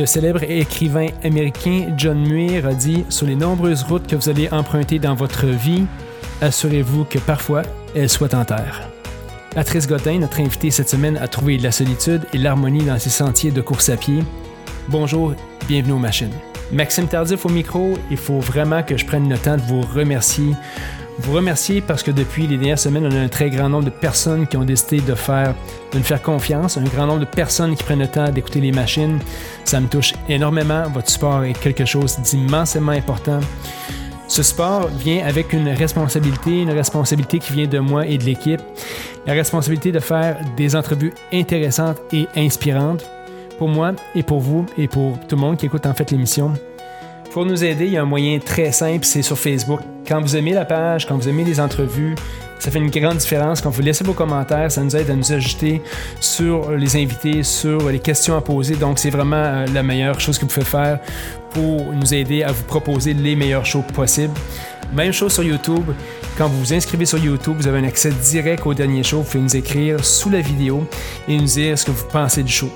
Le célèbre écrivain américain John Muir a dit Sur les nombreuses routes que vous allez emprunter dans votre vie, assurez-vous que parfois elles soient en terre. Patrice Godin, notre invité cette semaine, a trouvé la solitude et l'harmonie dans ses sentiers de course à pied. Bonjour, bienvenue aux machines. Maxime Tardif au micro, il faut vraiment que je prenne le temps de vous remercier. Vous remercier parce que depuis les dernières semaines, on a un très grand nombre de personnes qui ont décidé de faire, de nous faire confiance, un grand nombre de personnes qui prennent le temps d'écouter les machines. Ça me touche énormément. Votre support est quelque chose d'immensément important. Ce sport vient avec une responsabilité, une responsabilité qui vient de moi et de l'équipe. La responsabilité de faire des entrevues intéressantes et inspirantes pour moi et pour vous et pour tout le monde qui écoute en fait l'émission. Pour nous aider, il y a un moyen très simple, c'est sur Facebook. Quand vous aimez la page, quand vous aimez les entrevues, ça fait une grande différence. Quand vous laissez vos commentaires, ça nous aide à nous ajouter sur les invités, sur les questions à poser. Donc, c'est vraiment euh, la meilleure chose que vous pouvez faire pour nous aider à vous proposer les meilleurs shows possibles. Même chose sur YouTube. Quand vous vous inscrivez sur YouTube, vous avez un accès direct au dernier show. Vous pouvez nous écrire sous la vidéo et nous dire ce que vous pensez du show.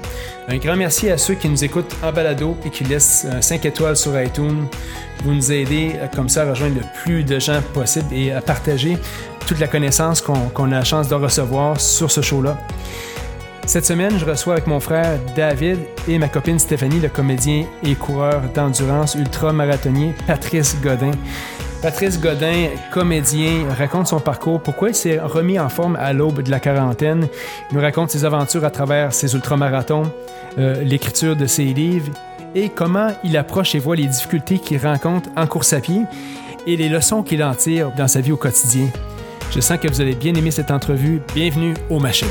Un grand merci à ceux qui nous écoutent en balado et qui laissent 5 étoiles sur iTunes. Vous nous aidez euh, comme ça à rejoindre le plus de gens possible et à partager toute la connaissance qu'on a la chance de recevoir sur ce show-là. Cette semaine, je reçois avec mon frère David et ma copine Stéphanie le comédien et coureur d'endurance ultra-marathonnier Patrice Godin. Patrice Godin, comédien, raconte son parcours, pourquoi il s'est remis en forme à l'aube de la quarantaine. Il nous raconte ses aventures à travers ses ultramarathons, euh, l'écriture de ses livres et comment il approche et voit les difficultés qu'il rencontre en course à pied et les leçons qu'il en tire dans sa vie au quotidien. Je sens que vous allez bien aimer cette entrevue. Bienvenue aux machines.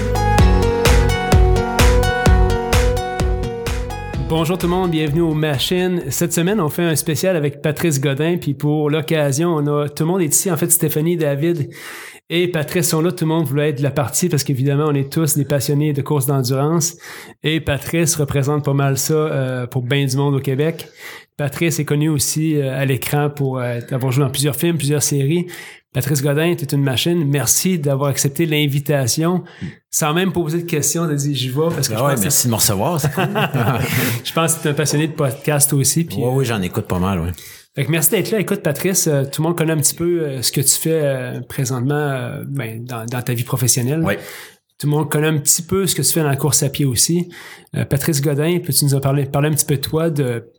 Bonjour tout le monde, bienvenue aux machines. Cette semaine, on fait un spécial avec Patrice Godin, puis pour l'occasion, on a tout le monde est ici. En fait, Stéphanie, David et Patrice sont là. Tout le monde voulait être de la partie parce qu'évidemment, on est tous des passionnés de courses d'endurance. Et Patrice représente pas mal ça euh, pour bien du monde au Québec. Patrice est connu aussi euh, à l'écran pour euh, avoir joué dans plusieurs films, plusieurs séries. Patrice Godin, tu es une machine. Merci d'avoir accepté l'invitation. Sans même poser de questions, de dire j'y vais parce que ben ouais, merci de me recevoir, cool. je pense que tu es un passionné de podcast aussi. Puis, oui, oui, j'en écoute pas mal, oui. Fait que merci d'être là. Écoute, Patrice, euh, tout le monde connaît un petit peu euh, ce que tu fais euh, présentement ben, dans, dans, ta vie professionnelle. Oui. Tout le monde connaît un petit peu ce que tu fais dans la course à pied aussi. Patrice Godin, peux-tu nous en parler, parler un petit peu de toi, de,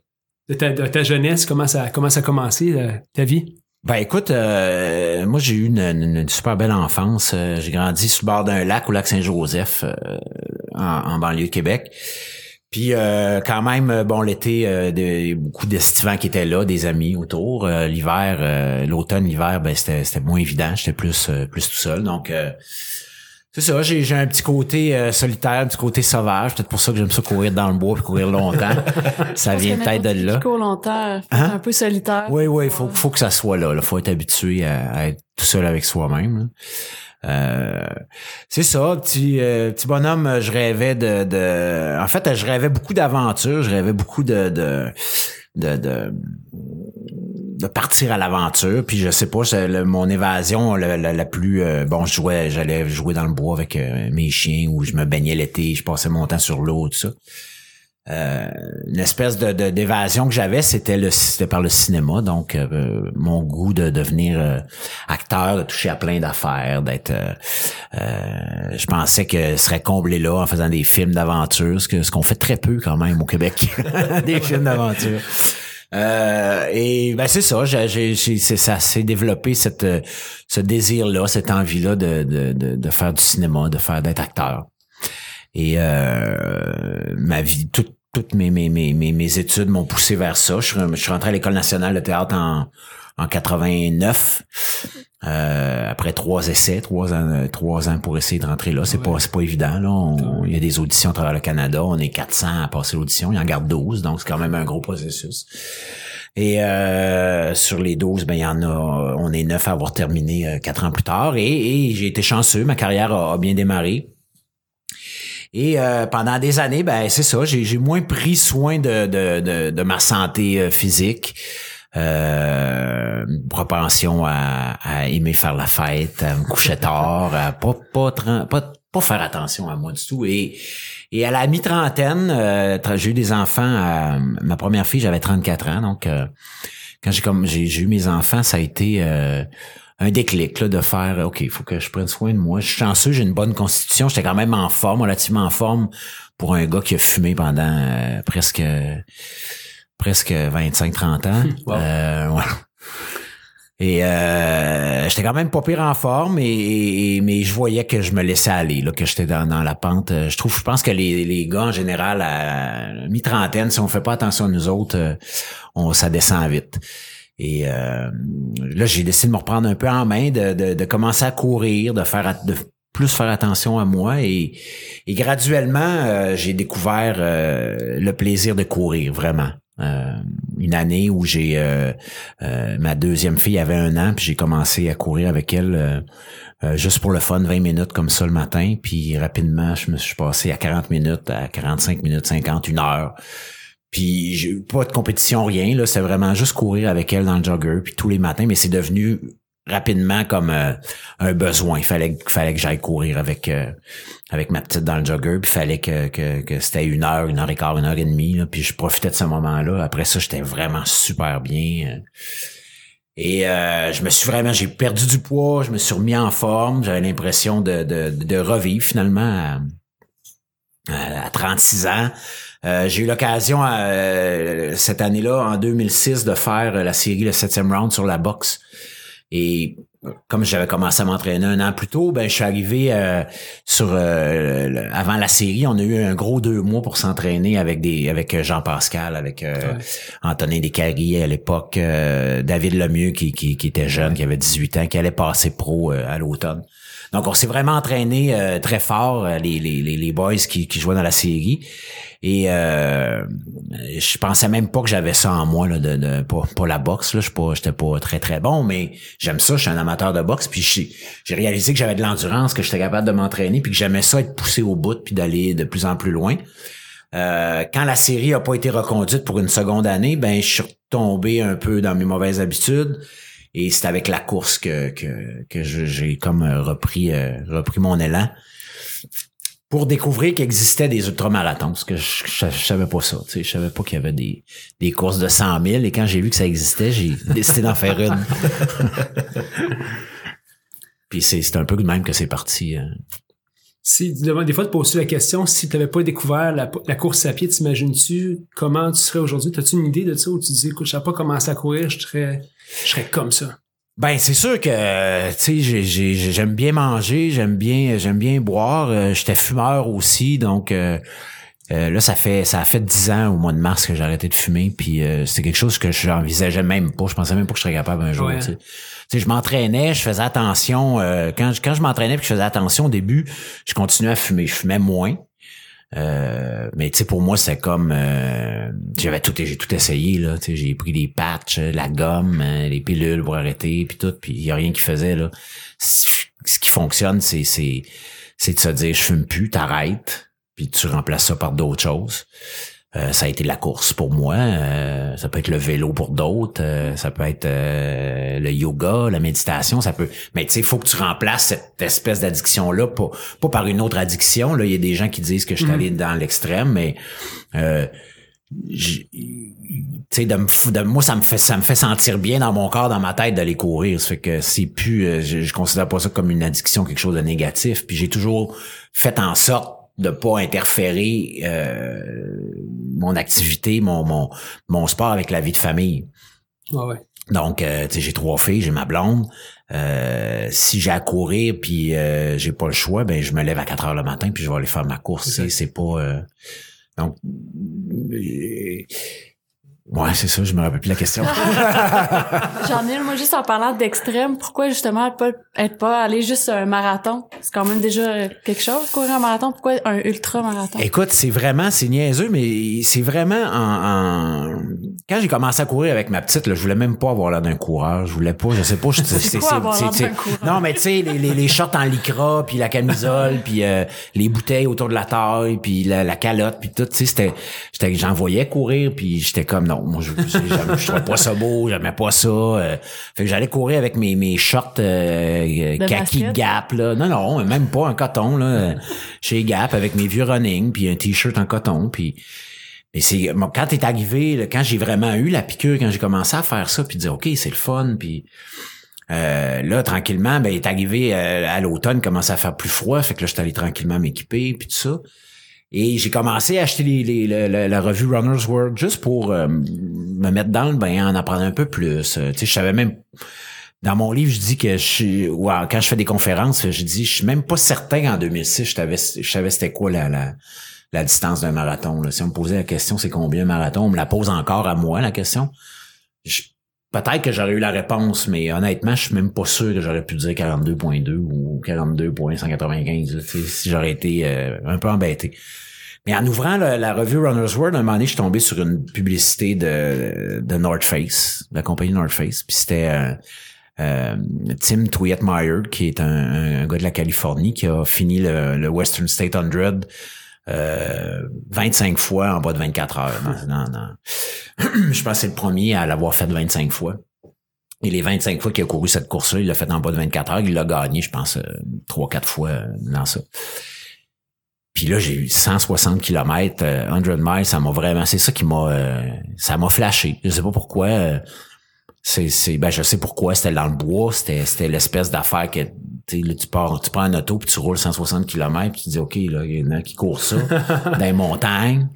de, ta, de ta jeunesse, comment ça, comment ça a commencé, ta vie? Ben écoute, moi j'ai eu une, super belle enfance. j'ai grandi sur le bord d'un lac au lac Saint-Joseph en, en, banlieue de Québec. Puis euh, quand même, euh, bon, l'été, euh, de, beaucoup d'estivants qui étaient là, des amis autour. l'hiver, l'automne, l'hiver, ben c'était, c'était moins évident. J'étais plus plus tout seul. Donc c'est ça, j'ai, j'ai un petit côté solitaire, un petit côté sauvage. Peut-être pour ça que j'aime ça courir dans le bois et courir longtemps. ça vient peut-être de là. Court longtemps, hein? un peu solitaire. Oui, oui, il faut, faut que ça soit là. Il faut être habitué à, être tout seul avec soi-même. Euh, c'est ça, petit, euh, petit bonhomme, je rêvais de. En fait, je rêvais beaucoup d'aventures, je rêvais beaucoup de... de, de, partir à l'aventure puis je sais pas mon évasion la, la, plus euh, bon je jouais j'allais jouer dans le bois avec mes chiens ou je me baignais l'été je passais mon temps sur l'eau tout ça euh, une espèce de d'évasion que j'avais, c'était le c'était par le cinéma, donc euh, mon goût de devenir euh, acteur, de toucher à plein d'affaires, d'être. je pensais que ce serait comblé là en faisant des films d'aventure, ce que ce qu'on fait très peu quand même au Québec, des films d'aventure. et ben c'est ça, j'ai, j'ai, ça s'est développé cette ce désir là, cette envie là de, de, de, de faire du cinéma, de faire d'être acteur. Et euh, ma vie, toute toutes mes, mes, mes, mes, études m'ont poussé vers ça. Je, je suis rentré à l'école nationale de théâtre en, en 89. Euh, après trois essais, trois ans, trois ans pour essayer de rentrer là, c'est pas c'est pas évident là. il y a des auditions à travers le Canada, on est 400 à passer l'audition, il en garde 12, donc c'est quand même un gros processus. Et euh, sur les 12, ben il y en a, on est neuf à avoir terminé euh, quatre ans plus tard. Et, j'ai été chanceux, ma carrière a bien démarré. Et euh, pendant des années, ben c'est ça, j'ai moins pris soin de, de, de, ma santé euh, physique. Euh, propension à, à, aimer faire la fête, à me coucher tard, à pas, pas, pas, pas faire attention à moi du tout. Et, et à la mi-trentaine, euh, j'ai eu des enfants. ma première fille, j'avais 34 ans. Donc, euh, quand j'ai comme j'ai eu mes enfants, ça a été euh, un déclic là, de faire OK, il faut que je prenne soin de moi. Je suis chanceux, j'ai une bonne constitution. J'étais quand même en forme, relativement en forme pour un gars qui a fumé pendant presque presque 25-30 ans. Wow. Et euh, j'étais quand même pas pire en forme, et, mais je voyais que je me laissais aller, là, que j'étais dans, dans la pente. Euh, je trouve, je pense que les, les gars en général à mi-trentaine, si on fait pas attention à nous autres, euh, on ça descend vite. Et euh, là, j'ai décidé de me reprendre un peu en main, de, de, de commencer à courir, de faire de plus faire attention à moi. Et, et graduellement j'ai découvert le plaisir de courir vraiment. Euh, une année où j'ai euh, euh, ma deuxième fille avait un an, puis j'ai commencé à courir avec elle juste pour le fun, 20 minutes comme ça le matin, puis rapidement je me suis passé à 40 minutes, à 45 minutes, 50, une heure. Puis j'ai pas de compétition, rien, là, c'est vraiment juste courir avec elle dans le jogger, puis tous les matins, mais c'est devenu rapidement comme euh, un besoin. Il fallait, fallait que j'aille courir avec euh, avec ma petite dans le jogger, puis fallait que, que, que c'était une heure, une heure et quart, une heure et demie. Là, puis je profitais de ce moment-là. Après ça, j'étais vraiment super bien. Et je me suis vraiment, j'ai perdu du poids, je me suis remis en forme. J'avais l'impression de, de, de, revivre finalement à, à 36 ans. Euh, j'ai eu l'occasion cette année-là, en 2006, de faire la série Le septième round sur la boxe. Et comme j'avais commencé à m'entraîner un an plus tôt, ben je suis arrivé euh, sur euh, avant la série, on a eu un gros deux mois pour s'entraîner avec des avec Jean Pascal, avec euh, Antonin Descarriers à l'époque, David Lemieux qui, qui, qui était jeune, qui avait 18 ans, qui allait passer pro à l'automne. Donc on s'est vraiment entraîné très fort les, les, les boys qui, qui jouaient dans la série. Et euh, je pensais même pas que j'avais ça en moi là, de, de pas, la boxe là, je pas j'étais pas très très bon mais j'aime ça, je suis un amateur de boxe puis j'ai réalisé que j'avais de l'endurance, que j'étais capable de m'entraîner puis que j'aimais ça être poussé au bout puis d'aller de plus en plus loin. Euh, quand la série a pas été reconduite pour une seconde année, ben je suis retombé un peu dans mes mauvaises habitudes et c'est avec la course que que, que j'ai comme repris euh, repris mon élan pour découvrir qu'il existait des ultramarathons, parce que je, savais pas ça, tu sais, je savais pas qu'il y avait des, des courses de 100 000, et quand j'ai vu que ça existait, j'ai décidé d'en faire une. Puis c'est un peu de même que c'est parti. Hein. Si, des fois, de poser la question, si tu n'avais pas découvert la, course à pied, t'imagines-tu comment tu serais aujourd'hui? As-tu une idée de ça où tu dis, écoute, je pas commencé à courir, je serais, je serais comme ça? Ben c'est sûr que tu sais j'aime bien manger, j'aime bien j'aime bien boire, euh, j'étais fumeur aussi donc euh, euh, là ça fait ça a fait dix ans au mois de mars que j'ai arrêté de fumer puis c'est quelque chose que je n'envisageais même pas, je pensais même pas que je serais capable un jour, tu sais. je m'entraînais, je faisais attention quand quand je m'entraînais puis je faisais attention au début, je continuais à fumer, je fumais moins. Euh, mais tu sais pour moi c'est comme euh, j'avais tout j'ai tout essayé là. Tu sais j'ai pris des patchs la gomme hein, les pilules pour arrêter puis tout puis il y a rien qui faisait là. Ce qui fonctionne c'est c'est c'est de se dire je fume plus t'arrêtes puis tu remplaces ça par d'autres choses euh, ça a été la course pour moi. Euh, ça peut être le vélo pour d'autres. Euh, ça peut être le yoga, la méditation. Ça peut. Mais tu sais, il faut que tu remplaces cette espèce d'addiction là, pas, pas par une autre addiction. Là, il y a des gens qui disent que je suis allé mhm. dans l'extrême, mais tu sais de, de, moi ça me fait ça me fait sentir bien dans mon corps dans ma tête d'aller courir ça fait que c'est plus je, je considère pas ça comme une addiction quelque chose de négatif puis j'ai toujours fait en sorte de pas interférer euh, mon activité, mon, mon, mon sport avec la vie de famille. ouais. Donc, euh, j'ai trois filles, j'ai ma blonde. Euh, si j'ai à courir puis euh, j'ai pas le choix, ben je me lève à 4 heures le matin puis je vais aller faire ma course. C'est pas. Euh, donc Ouais, c'est ça, je me rappelle plus la question. J'en ai, moi, juste en parlant d'extrême, pourquoi justement pas, être pas aller juste un marathon? C'est quand même déjà quelque chose, courir un marathon. Pourquoi un ultra-marathon? Écoute, c'est vraiment, c'est niaiseux, mais c'est vraiment en, quand j'ai commencé à courir avec ma petite, là, je voulais même pas avoir l'air d'un coureur. Je voulais pas, je sais pas. je- C'est quoi avoir l'air d'un coureur? non, mais tu sais, les, les, les shorts en lycra, puis la camisole, puis euh, les bouteilles autour de la taille, puis la, la calotte, puis tout. Tu sais, c'était, j'en voyais courir, puis j'étais comme non, moi je, je, trouvais pas ça beau, j'aimais pas ça. euh. fait que j'allais courir avec mes mes shorts euh, De kaki basket? Gap là. Non non, même pas un coton là, euh, chez Gap avec mes vieux running, puis un t-shirt en coton, puis et c'est bon, quand t'es arrivé, là, quand j'ai vraiment eu la piqûre, quand j'ai commencé à faire ça, puis dire ok c'est le fun, puis euh, là tranquillement, ben il est arrivé euh, à l'automne, il commençait à faire plus froid, fait que là j'étais allé tranquillement m'équiper puis tout ça. Et j'ai commencé à acheter les, les- la, revue Runner's World juste pour euh, me mettre dans le bain, en apprendre un peu plus. Euh, tu sais, je savais même dans mon livre, je dis que je ouais, quand je fais des conférences, je dis je suis même pas certain qu'en 2006 je savais je savais c'était quoi la, la la distance d'un marathon. Si on me posait la question, c'est combien un marathon, on me la pose encore à moi, la question. Peut-être que j'aurais eu la réponse, mais honnêtement, je suis même pas sûr que j'aurais pu dire 42.2 ou 42.195, là, tu sais, si j'aurais été euh, un peu embêté. Mais en ouvrant la, revue Runner's World, un moment donné, je suis tombé sur une publicité de, de North Face, de la compagnie North Face. Puis c'était euh, euh, Tim Twietmeyer, qui est un, un gars de la Californie, qui a fini le, le Western State 100 euh, 25 fois en bas de 24 heures. Non, non, non. Je pense que c'est le premier à l'avoir fait 25 fois. Et les 25 fois qu'il a couru cette course-là, il l'a fait en bas de 24 heures. Il l'a gagné, je pense, euh, trois, quatre fois euh, dans ça. Puis là, j'ai eu 160 km, 100 miles, ça m'a vraiment, c'est ça qui m'a, euh, ça m'a flashé. Je sais pas pourquoi. euh, c'est, c'est, ben, je sais pourquoi. C'était dans le bois. C'était, c'était l'espèce d'affaire que, là, tu pars, tu prends un auto puis tu roules 160 km puis tu dis, OK, là, il y en a qui courent ça dans les montagnes.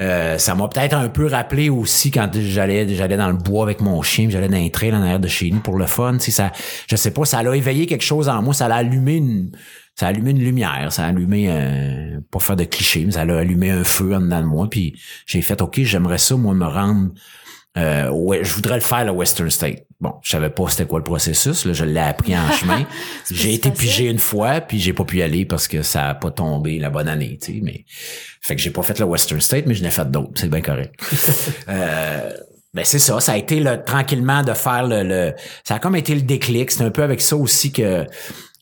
Euh, ça m'a peut-être un peu rappelé aussi quand j'allais j'allais dans le bois avec mon chien, j'allais dans un trail en arrière de chez nous pour le fun. Tu sais, ça, je sais pas, ça a éveillé quelque chose en moi, ça a allumé une, ça a allumé une lumière, ça a allumé, euh, pas faire de cliché, mais ça a allumé un feu en dedans de moi. Puis j'ai fait, ok, j'aimerais ça, moi, me rendre. Euh, ouais, je voudrais le faire le Western State. Bon, je savais pas c'était quoi le processus. Là, je l'ai appris en chemin. J'ai été facile. pigé une fois, puis j'ai pas pu y aller parce que ça a pas tombé la bonne année, tu sais. Mais fait que j'ai pas fait le Western State, mais je n'ai fait d'autres. C'est bien correct. euh, ben c'est ça. Ça a été le, tranquillement de faire le, le. Ça a comme été le déclic. C'est un peu avec ça aussi que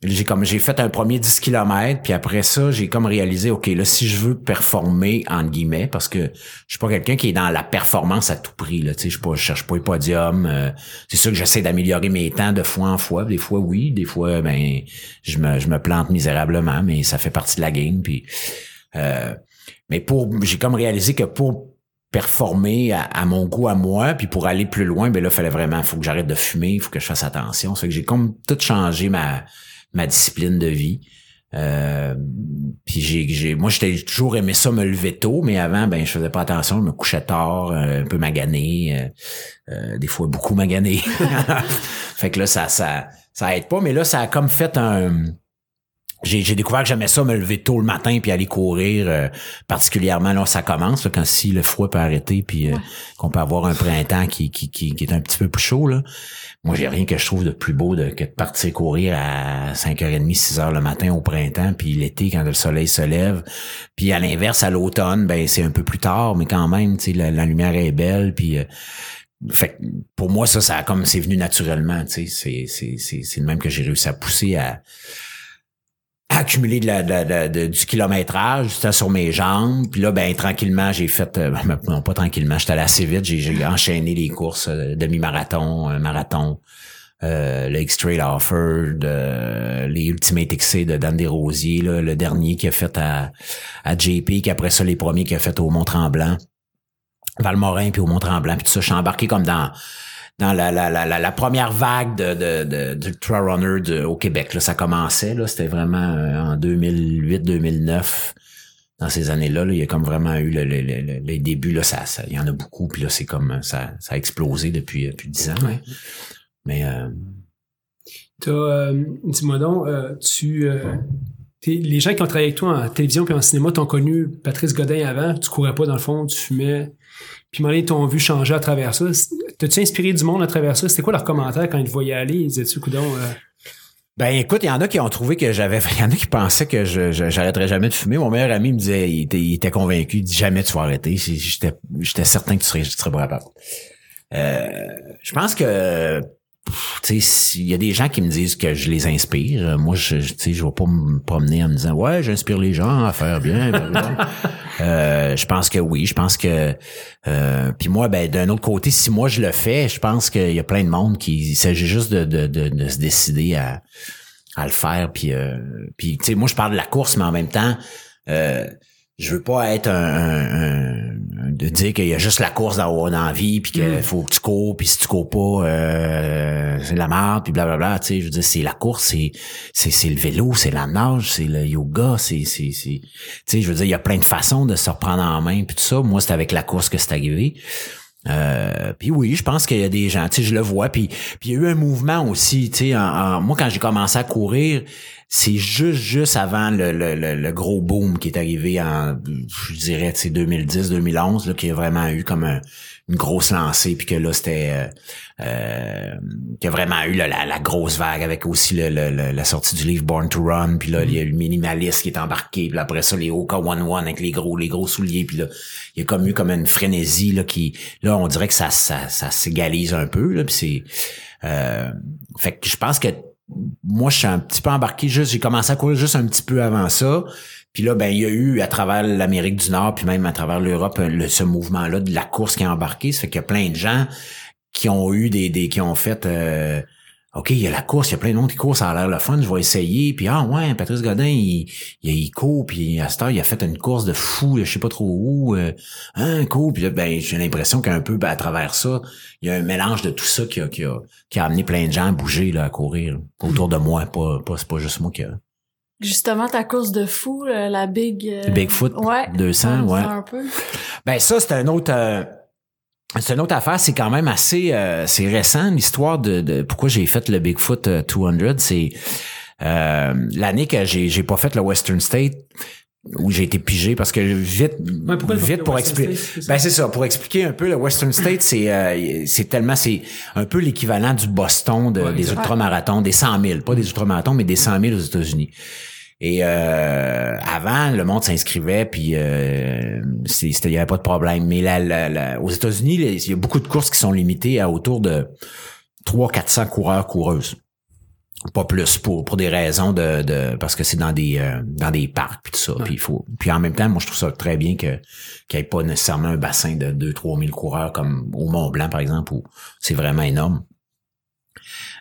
j'ai comme j'ai fait un premier 10 km, puis après ça, j'ai comme réalisé, OK, là, si je veux performer, entre guillemets, parce que je suis pas quelqu'un qui est dans la performance à tout prix, là, tu sais, je, pas- je cherche pas les podiums, euh, c'est sûr que j'essaie d'améliorer mes temps de fois en fois, des fois oui, des fois, ben, je me, je me plante misérablement, mais ça fait partie de la game, puis, euh, mais pour, j'ai comme réalisé que pour performer à, à mon goût à moi puis pour aller plus loin ben là fallait vraiment faut que j'arrête de fumer il faut que je fasse attention. Fait que j'ai comme tout changé ma ma discipline de vie. Euh, puis j'ai j'ai moi j'étais toujours aimé ça me lever tôt mais avant ben je faisais pas attention je me couchais tard euh, un peu magané euh, euh, des fois beaucoup magané. Fait que là ça ça ça aide pas mais là ça a comme fait un j'ai, j'ai découvert que j'aimais ça me lever tôt le matin puis aller courir euh, particulièrement là ça commence là, quand si le froid peut arrêter puis euh, Ouais. qu'on peut avoir un printemps qui, qui, qui, qui est un petit peu plus chaud là moi j'ai rien que je trouve de plus beau de, que de partir courir à 5h30 6h le matin au printemps puis l'été quand le soleil se lève puis à l'inverse à l'automne ben c'est un peu plus tard mais quand même tu sais la, la lumière est belle puis euh, fait que pour moi ça ça a comme c'est venu naturellement tu sais c'est c'est c'est c'est le même que j'ai réussi à pousser à à accumuler de la, de de du kilométrage, c'était sur mes jambes. Puis là, ben tranquillement, j'ai fait, euh, non pas tranquillement, j'étais allé assez vite, j'ai, enchaîné les courses, euh, demi-marathon, un marathon, euh, le X-Trail Offer, de, les Ultimate XC de Dan Desrosiers, là, le dernier qu'il a fait à, à JP, qui après ça, les premiers qu'il a fait au Mont-Tremblant, Valmorin, puis au Mont-Tremblant, puis tout ça, je suis embarqué comme dans dans la, la, la, la, première vague de, de, de, de trail runner de- au Québec. Là, ça commençait, là, c'était vraiment euh, en 2008-2009. Dans ces années-là, là, il y a comme vraiment eu le, le, le- le- les débuts. Là, ça, ça, il y en a beaucoup, puis là, c'est comme ça, ça a explosé depuis, depuis 10 ans. Mais euh, euh, dis-moi donc, euh, tu, euh, les gens qui ont travaillé avec toi en télévision puis en cinéma t'ont connu Patrice Godin avant, tu courais pas dans le fond, tu fumais, puis ils t'ont vu changer à travers ça. T'as-tu inspiré du monde à travers ça? C'était quoi leurs commentaires quand ils te voyaient aller? Ils disaient-tu, coudon, euh, Ben écoute, il y en a qui ont trouvé que j'avais. Il y en a qui pensaient que je, j'arrêterais jamais de fumer. Mon meilleur ami me disait, il était, convaincu, il dit jamais tu vas arrêter. J'étais, certain que tu serais, tu pas capable. Euh, je pense que pff, tu sais, s'il y a des gens qui me disent que je les inspire. euh, Moi, je, sais, je vais pas me promener en me disant ouais, j'inspire les gens à faire bien. blablabla. Euh, je pense que oui. Je pense que euh, puis moi, ben d'un autre côté, si moi je le fais, je pense qu'il y a plein de monde qui il s'agit juste de, de, de, de se décider à, à le faire. Puis euh, puis tu sais, moi je parle de la course, mais en même temps. Je veux pas être un, un- un- de dire qu'il y a juste la course dans, dans la vie puis qu'il faut que tu cours puis si tu cours pas euh, c'est de la merde puis blablabla tu sais je veux dire c'est la course c'est c'est c'est le vélo c'est la nage c'est le yoga c'est c'est c'est tu sais je veux dire il y a plein de façons de se reprendre en main puis tout ça. Moi c'est avec la course que c'est arrivé euh, puis oui, je pense qu'il y a des gens, tu sais, je le vois. Puis il y a eu un mouvement aussi, tu sais. en- moi, quand j'ai commencé à courir, c'est juste juste avant le, le, le, gros boom qui est arrivé en, je dirais, tu sais, 2010-2011, là, qu'il y a vraiment eu comme un- une grosse lancée, puis que là c'était, euh, euh, qu'il y a vraiment eu là, la, grosse vague avec aussi le- la sortie du livre Born to Run, puis là il y a eu le minimaliste qui est embarqué, puis après ça les Oka One One avec les gros les gros souliers, puis là il y a comme eu comme une frénésie là qui là on dirait que ça ça, ça s'égalise un peu là puis c'est euh, fait que je pense que moi je suis un petit peu embarqué juste j'ai commencé à courir juste un petit peu avant ça puis là ben il y a eu à travers l'Amérique du Nord puis même à travers l'Europe le- ce mouvement là de la course qui a embarqué ça fait qu'il y a plein de gens qui ont eu des, des qui ont fait euh, OK, il y a la course, il y a plein de monde qui court, ça a l'air le fun, je vais essayer. Puis ah ouais, Patrice Godin, il, il, il court, puis à cette heure, il a fait une course de fou, je sais pas trop où. Euh, hein. Puis là, ben, j'ai l'impression qu'un peu ben, à travers ça, il y a un mélange de tout ça qui a, qui a, qui a amené plein de gens à bouger, là, à courir. autour de moi. Pas, pas, c'est pas juste moi qui a. Justement, ta course de fou, euh, la Big... euh, Bigfoot, ouais. 200, ouais. Un peu. Ben ça, c'est un autre. euh, c'est une autre affaire, c'est quand même assez euh, c'est récent l'histoire de, de pourquoi j'ai fait le Bigfoot euh, 200, c'est euh, l'année que j'ai j'ai pas fait le Western State où j'ai été pigé parce que vite Ouais, pourquoi le vite pour expliquer State, c'est ça? ben c'est ça pour expliquer un peu le Western State c'est euh, c'est tellement c'est un peu l'équivalent du Boston de- Ouais, des ultramarathons des 100 000 pas des ultramarathons mais des 100 000 aux États-Unis et euh, avant, le monde s'inscrivait, puis euh, il n'y avait pas de problème. Mais là, là, là, aux États-Unis, il y a beaucoup de courses qui sont limitées à autour de 300-400 coureurs coureuses. Pas plus pour pour des raisons de, de parce que c'est dans des euh, dans des parcs puis tout ça. Puis il faut puis en même temps, moi je trouve ça très bien que qu'il n'y ait pas nécessairement un bassin de 2-3 000 coureurs comme au Mont Blanc par exemple où c'est vraiment énorme.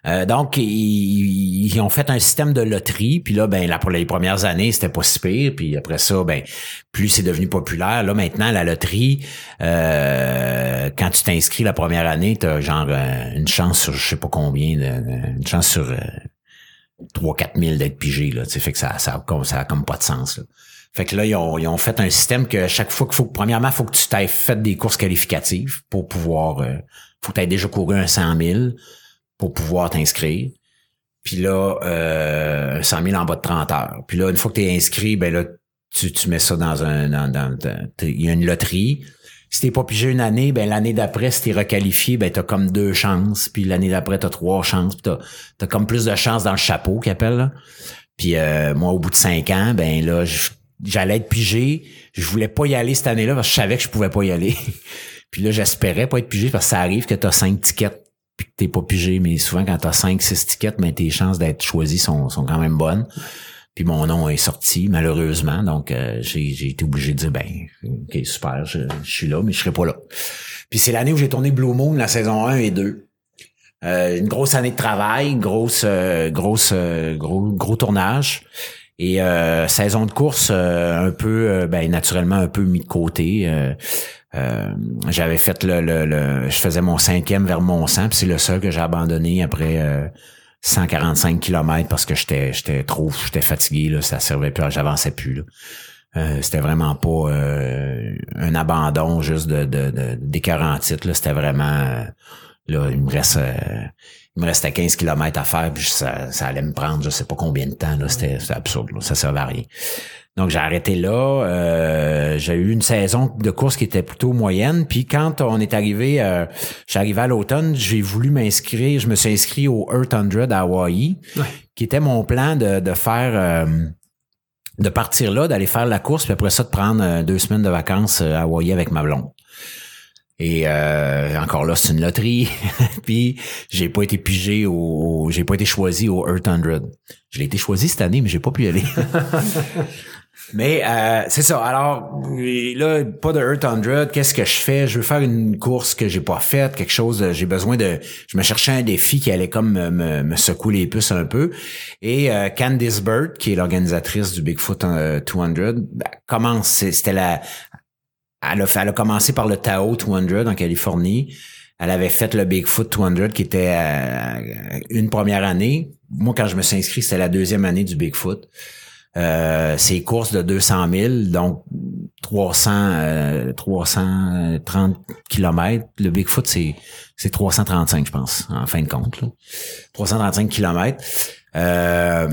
Euh, donc, ils, ils ont fait un système de loterie, puis là, ben, là, pour les premières années, c'était pas si pire, puis après ça, ben, plus c'est devenu populaire. Là, maintenant, la loterie, euh, quand tu t'inscris la première année, t'as genre euh, une chance sur je sais pas combien, une chance sur euh, 3 4 000 d'être pigé, là. Tu fait que ça, ça, ça a comme pas de sens, là. Fait que là, ils ont, ils ont fait un système que chaque fois qu'il faut, premièrement, faut que tu t'aies fait des courses qualificatives pour pouvoir, euh, faut que tu aies déjà couru un 100 000 pour pouvoir t'inscrire. Puis là, euh, un 100 000 en bas de 30 heures. Puis là, une fois que tu es inscrit, ben là, tu, tu mets ça dans un... Il y a une loterie. Si t'es pas pigé une année, ben l'année d'après, si t'es requalifié, ben t'as comme deux chances. Puis l'année d'après, t'as trois chances. Puis t'as, t'as comme plus de chances dans le chapeau qu'ils appellent. Puis euh, moi, au bout de cinq ans, ben là, j'allais être pigé. Je voulais pas y aller cette année-là parce que je savais que je pouvais pas y aller. puis là, j'espérais pas être pigé parce que ça arrive que t'as cinq tickets que t'es pas pigé. Mais souvent, quand t'as cinq, six tickets, ben tes chances d'être choisi sont, sont quand même bonnes. Puis mon nom est sorti, malheureusement. Donc, euh, j'ai, été obligé de dire, ben, OK, super, je, je suis là, mais je serai pas là. Puis c'est l'année où j'ai tourné Blue Moon, la saison 1 et 2. Euh, une grosse année de travail, grosse, euh, grosse, euh, gros, gros tournage. Et euh, saison de course euh, un peu, ben, naturellement un peu mis de côté. Euh, j'avais fait le, le, le- je faisais mon cinquième vers Mont-Sang, puis c'est le seul que j'ai abandonné après euh, 145 kilomètres parce que j'étais j'étais trop j'étais fatigué là, ça servait plus, j'avançais plus là. Euh, c'était vraiment pas euh, un abandon juste de de, de d'écœurant titre là, c'était vraiment euh, là il me reste il me restait 15 kilomètres à faire puis ça, ça allait me prendre je sais pas combien de temps là, c'était c'était absurde là, ça servait à rien. Donc j'ai arrêté là. Euh, j'ai eu une saison de course qui était plutôt moyenne. Puis quand on est arrivé, euh, je suis arrivé à l'automne, j'ai voulu m'inscrire. Je me suis inscrit au Earth 100 à Hawaii, qui était mon plan de, de faire, euh, de partir là, d'aller faire la course, puis après ça de prendre euh, deux semaines de vacances à Hawaii avec ma blonde. Et euh, encore là, c'est une loterie. puis j'ai pas été pigé au, j'ai pas été choisi au Earth 100. Je l'ai été choisi cette année, mais j'ai pas pu y aller. mais euh, c'est ça. Alors là, pas de Earth 100. Qu'est-ce que je fais? Je veux faire une course que j'ai pas faite, quelque chose. J'ai besoin de. Je me cherchais un défi qui allait comme me, me, secouer les puces un peu. Et euh, Candice Bird, qui est l'organisatrice du Bigfoot 200, ben, commence. C'était la elle a, elle a commencé par le Tao 200 en Californie. Elle avait fait le Bigfoot 200 qui était euh, une première année. Moi, quand je me suis inscrit, c'était la deuxième année du Bigfoot. Euh, courses de 200 000, donc 300, euh, 330 kilomètres. Le Bigfoot, c'est, c'est 335, je pense, en fin de compte. Là. 335 kilomètres. Euh,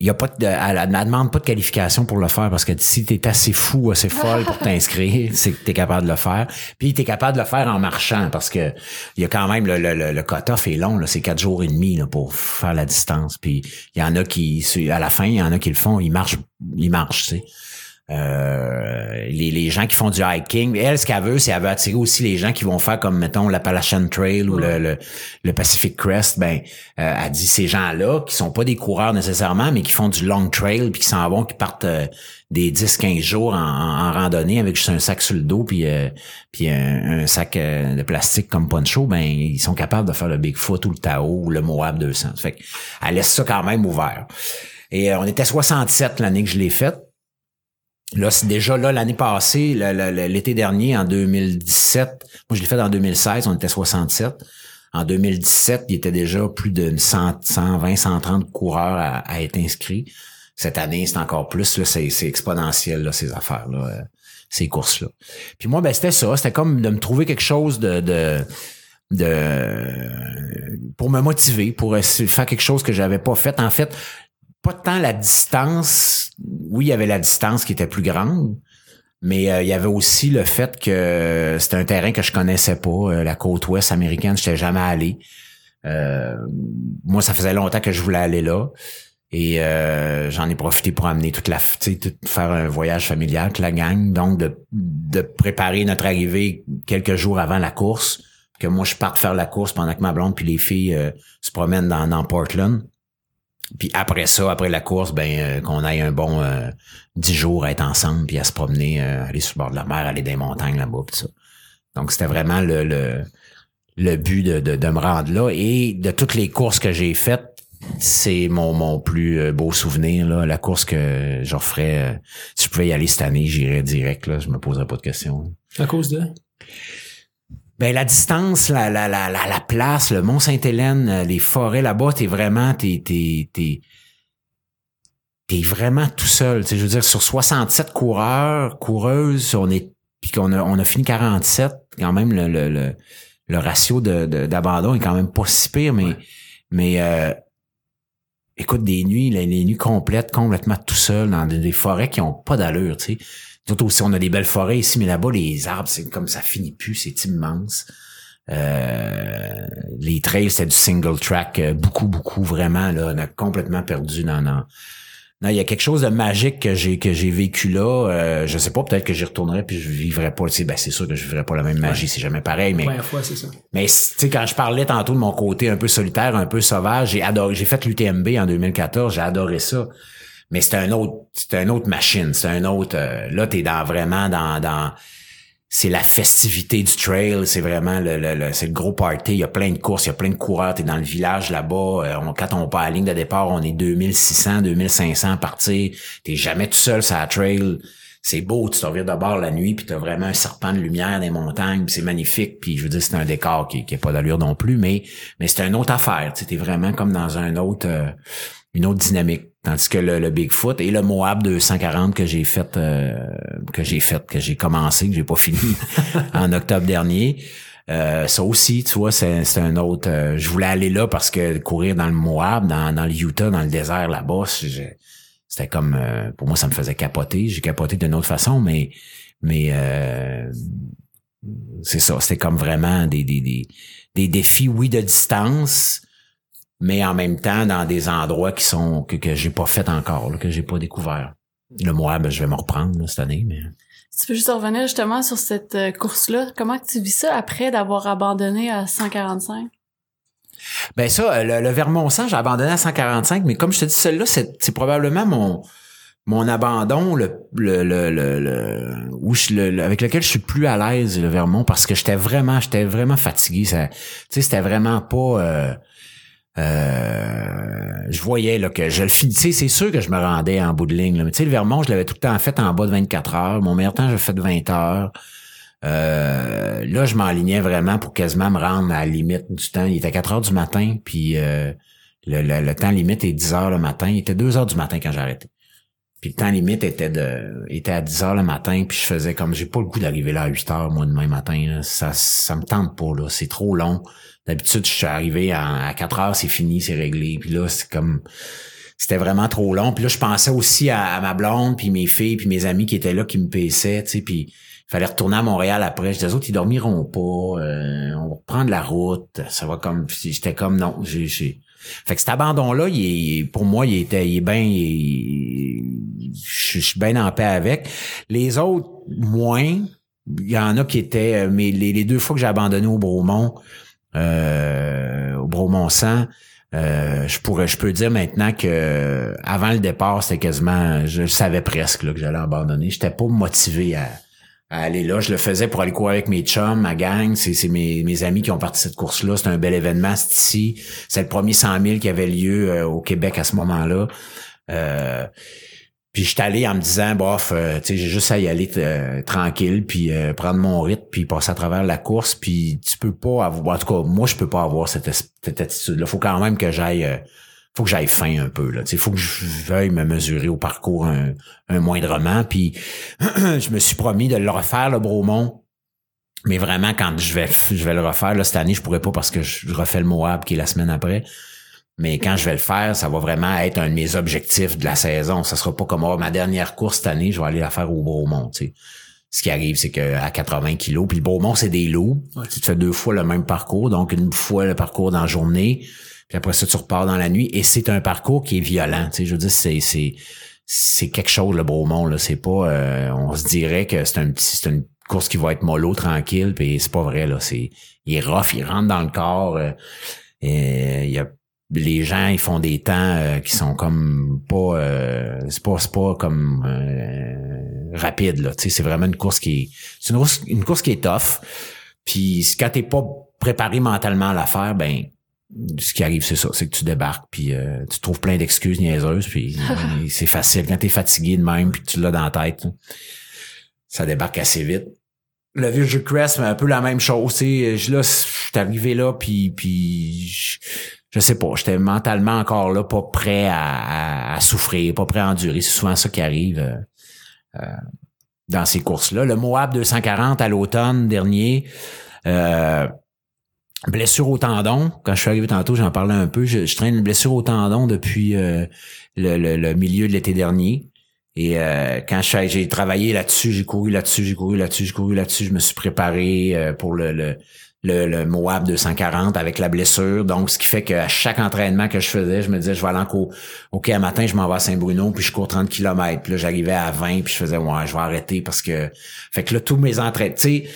il y a pas de, elle, ne demande pas de qualification pour le faire parce que si tu es assez fou, assez folle pour t'inscrire, c'est que tu es capable de le faire. Puis tu es capable de le faire en marchant parce que il y a quand même le, le, le, cut-off est long, c'est quatre jours et demi là, pour faire la distance. Puis il y en a qui, à la fin, il y en a qui le font, ils marchent, ils marchent, tu sais. Euh, les, les, gens qui font du hiking, elle, ce qu'elle veut, c'est elle veut attirer aussi les gens qui vont faire comme, mettons, l'Appalachian Trail ou le, le, Pacific Crest. Ben, euh, elle dit ces gens-là, qui sont pas des coureurs nécessairement, mais qui font du long trail, puis qui s'en vont, qui partent euh, des 10-15 jours en, randonnée avec juste un sac sur le dos, puis, puis un, sac de plastique comme poncho, ben, ils sont capables de faire le Bigfoot ou le Tao ou le Moab 200. Fait elle laisse ça quand même ouvert. Et on était 67 l'année que je l'ai faite. Là, c'est déjà là, l'année passée, l'été dernier, en 2017, moi je l'ai fait en 2016, on était 67. En 2017, il y était déjà plus de 100, 120, 130 coureurs à, être inscrits. Cette année, c'est encore plus, c'est, exponentiel, là, ces affaires-là, euh, ces courses-là. Puis moi, ben, c'était ça. C'était comme de me trouver quelque chose de, de, de pour me motiver, pour faire quelque chose que j'avais pas fait. En fait, pas tant la distance. Oui, il y avait la distance qui était plus grande, mais euh, il y avait aussi le fait que c'était un terrain que je connaissais pas, euh, la côte ouest américaine, je n'étais jamais allé. Euh, moi, ça faisait longtemps que je voulais aller là. Et j'en ai profité pour amener toute la, tout, faire un voyage familial avec la gang, donc de, préparer notre arrivée quelques jours avant la course, que moi je parte faire la course pendant que ma blonde puis les filles se promènent dans Portland. Puis après ça, après la course, ben euh, qu'on aille un bon euh, dix jours à être ensemble, puis à se promener, euh, aller sur le bord de la mer, aller dans les montagnes là-bas, tout ça. Donc c'était vraiment le, le, le but de, de, me rendre là. Et de toutes les courses que j'ai faites, c'est mon, mon plus beau souvenir. Là. La course que j'offrais, si je pouvais y aller cette année, j'irais direct. Là, je me poserais pas de questions. À cause de? Ben la distance, la, la, la, la, place, le Mont Sainte-Hélène, euh, les forêts là-bas, t'es vraiment, t'es, t'es, t'es, t'es vraiment tout seul. je veux dire, sur 67 coureurs, coureuses, on est, puis qu'on a, on a fini 47, quand même le, le, le, le ratio de, d'abandon est quand même pas si pire, mais, mais euh, écoute, des nuits, les, nuits complètes, complètement tout seul dans des, forêts qui ont pas d'allure, tu sais. Aussi, on a des belles forêts ici, mais là-bas, les arbres, c'est comme ça finit plus, c'est immense. Euh, les trails, c'est du single track, euh, beaucoup, beaucoup, vraiment, là, on a complètement perdu dans, dans, non, il y a quelque chose de magique que j'ai que j'ai vécu là. Euh, je sais pas, peut-être que j'y retournerai puis je vivrais pas. Ben, c'est sûr que je vivrais pas la même magie, c'est jamais pareil. Mais première fois, c'est ça. Mais tu sais, quand je parlais tantôt de mon côté un peu solitaire, un peu sauvage, j'ai adoré. J'ai fait l'UTMB en 2014, j'ai adoré ça mais c'est un autre, c'est un autre machine, c'est un autre. Euh, là, t'es dans vraiment dans dans c'est la festivité du trail, c'est vraiment le, le, c'est le gros party. Il y a plein de courses, il y a plein de coureurs. T'es dans le village là-bas. Euh, quand on part à la ligne de départ, on est 2600, 2500 partir. T'es jamais tout seul sur la trail. C'est beau, tu te reviens de bord la nuit, puis t'as vraiment un serpent de lumière des montagnes, c'est magnifique. Puis je veux dire, c'est un décor qui, qui pas d'allure non plus, mais mais c'est une autre affaire. Tu es vraiment comme dans un autre, euh, une autre dynamique. Tandis que le, Bigfoot et le Moab 240 que j'ai fait, euh, que j'ai fait, que j'ai commencé, que j'ai pas fini en octobre dernier, euh, ça aussi, tu vois, c'est, un autre. Euh, je voulais aller là parce que courir dans le Moab, dans, dans le Utah, dans le désert là-bas, c'était comme euh, pour moi ça me faisait capoter. J'ai capoté d'une autre façon, mais mais euh, c'est ça. C'était comme vraiment des, des, des, des défis, oui, de distance, mais en même temps dans des endroits qui sont que, que j'ai pas fait encore, là, que j'ai pas découvert. Le mois, ben, je vais me reprendre là, cette année, mais. Si tu peux juste revenir justement sur cette euh, course-là, comment tu vis ça après d'avoir abandonné à 145? Ben ça, le, le Vermont-Sang, j'ai abandonné à 145, mais comme je te dis, celle-là, c'est, c'est probablement mon mon abandon, le, le, le, le, où je, le, avec lequel je suis plus à l'aise, le Vermont, parce que j'étais vraiment, j'étais vraiment fatigué. Ça, tu sais, c'était vraiment pas. Euh, je voyais là, que je le finissais. C'est sûr que je me rendais en bout de ligne. Là. Mais tu sais, le Vermont, je l'avais tout le temps fait en bas de 24 heures. Mon meilleur temps, j'ai fait de 20 heures. Euh, là, je m'enlignais vraiment pour quasiment me rendre à la limite du temps. Il était 4 heures du matin, puis euh, le, le, temps limite est 10 heures le matin. Il était 2 heures du matin quand j'ai arrêté. Puis le temps limite était de était à 10 heures le matin, puis je faisais comme j'ai pas le goût d'arriver là à 8 heures moi demain matin. Là. Ça ça me tente pas là, c'est trop long. D'habitude, je suis arrivé à, 4 heures, c'est fini, c'est réglé. Puis là, c'est comme c'était vraiment trop long. Puis là, je pensais aussi à, ma blonde, puis mes filles, puis mes amis qui étaient là, qui me paissaient, tu sais, puis il fallait retourner à Montréal après. Je disais, autres, ils dormiront pas, euh, on va prendre la route, ça va comme... J'étais comme, non, j'ai... Fait que cet abandon-là, il est, pour moi, il était, il est bien, je suis bien en paix avec. Les autres, moins. Il y en a qui étaient, mais les, deux fois que j'ai abandonné au Bromont, euh, au Bromont-Sang, euh, je pourrais, je peux dire maintenant que avant le départ, c'était quasiment, je savais presque là, que j'allais abandonner. J'étais pas motivé à, aller là. Je le faisais pour aller courir avec mes chums, ma gang. C'est, mes, mes amis qui ont parti cette course-là. C'est un bel événement, c'est ici. C'est le premier 100 000 qui avait lieu euh, au Québec à ce moment-là. Euh, puis je suis allé en me disant, bof, euh, tu sais, j'ai juste à y aller euh, tranquille, puis euh, prendre mon rythme, puis passer à travers la course, puis tu peux pas avoir, en tout cas, moi, je peux pas avoir cette, cette attitude-là. faut quand même que j'aille, faut que j'aille fin un peu, là. Tu sais, faut que je veuille me mesurer au parcours un, un moindrement, puis je me suis promis de le refaire, le Bromont, mais vraiment, quand je vais, je vais le refaire, là, cette année, je pourrais pas parce que je refais le Moab qui est la semaine après. Mais quand je vais le faire, ça va vraiment être un de mes objectifs de la saison. Ça sera pas comme oh, ma dernière course cette année, je vais aller la faire au Beaumont. Tu sais. Ce qui arrive, c'est qu'à 80 kilos, puis le Beaumont, c'est des loups. Tu fais deux fois le même parcours, donc une fois le parcours dans la journée, puis après ça, tu repars dans la nuit. Et c'est un parcours qui est violent. Tu sais, je veux dire, c'est c'est c'est quelque chose le Beaumont. Là, c'est pas. Euh, on se dirait que c'est un petit, c'est une course qui va être mollo, tranquille, puis c'est pas vrai là. C'est il est rough, il rentre dans le corps. Euh, et il y a les gens ils font des temps euh, qui sont comme pas euh, c'est pas c'est pas comme euh, rapide là. Tu sais c'est vraiment une course qui est c'est une course, une course qui est tough. Puis quand t'es pas préparé mentalement à la faire ben ce qui arrive c'est ça. C'est que tu débarques puis tu trouves plein d'excuses niaiseuses puis c'est facile. Quand t'es fatigué de même puis tu l'as dans la tête ça débarque assez vite. Le Virgin Crest, mais un peu la même chose. Tu sais, là, je suis arrivé là, puis, puis je sais pas, j'étais mentalement encore là, pas prêt à, souffrir, pas prêt à endurer. C'est souvent ça qui arrive euh, euh, dans ces courses-là. Le Moab 240 à l'automne dernier, euh, blessure au tendon. Quand je suis arrivé tantôt, j'en parlais un peu. Je, traîne une blessure au tendon depuis le, le, milieu de l'été dernier. Et quand j'ai travaillé là-dessus, j'ai couru là-dessus, j'ai couru là-dessus, j'ai couru là-dessus, je me suis préparé pour le le, le Moab 240 avec la blessure. Donc, ce qui fait qu'à chaque entraînement que je faisais, je me disais, je vais aller en OK, à matin, je m'en vais à Saint-Bruno, puis je cours 30 km. Puis là, j'arrivais à 20, puis je faisais, ouais, je vais arrêter parce que... Fait que là, tous mes entraînements, tu sais,